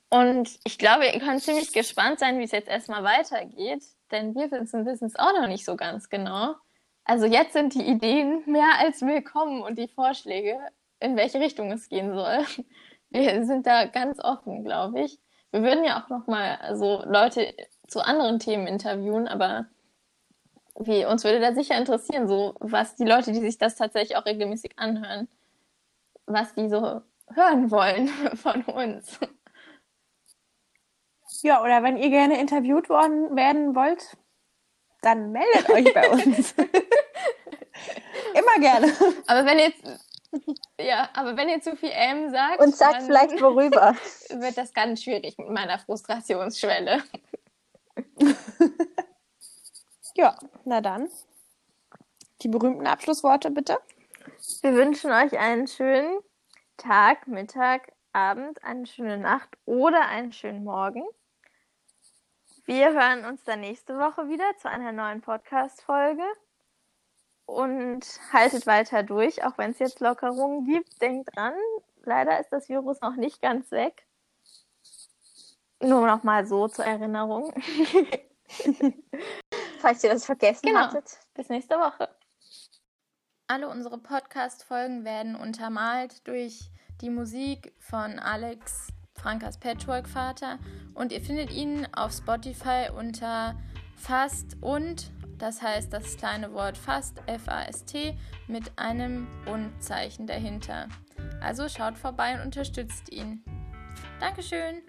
Und ich glaube, ihr könnt ziemlich gespannt sein, wie es jetzt erstmal weitergeht, denn wir wissen es auch noch nicht so ganz genau. Also jetzt sind die Ideen mehr als willkommen und die Vorschläge, in welche Richtung es gehen soll. Wir sind da ganz offen, glaube ich. Wir würden ja auch noch mal also Leute zu anderen Themen interviewen, aber wie, uns würde da sicher interessieren, so was die Leute, die sich das tatsächlich auch regelmäßig anhören, was die so hören wollen von uns. Ja, oder wenn ihr gerne interviewt worden werden wollt, dann meldet euch bei uns. Immer gerne. Aber wenn jetzt ja, aber wenn ihr zu viel M sagt. Und sagt vielleicht worüber. wird das ganz schwierig mit meiner Frustrationsschwelle. ja, na dann. Die berühmten Abschlussworte bitte. Wir wünschen euch einen schönen Tag, Mittag, Abend, eine schöne Nacht oder einen schönen Morgen. Wir hören uns dann nächste Woche wieder zu einer neuen Podcast-Folge und haltet weiter durch, auch wenn es jetzt Lockerungen gibt. Denkt dran, leider ist das Virus noch nicht ganz weg. Nur noch mal so zur Erinnerung. Falls ihr das vergessen genau. hattet. Bis nächste Woche. Alle unsere Podcast-Folgen werden untermalt durch die Musik von Alex Frankas Patchwork-Vater und ihr findet ihn auf Spotify unter Fast und das heißt das kleine Wort fast, F-A-S-T, mit einem Und-Zeichen dahinter. Also schaut vorbei und unterstützt ihn. Dankeschön!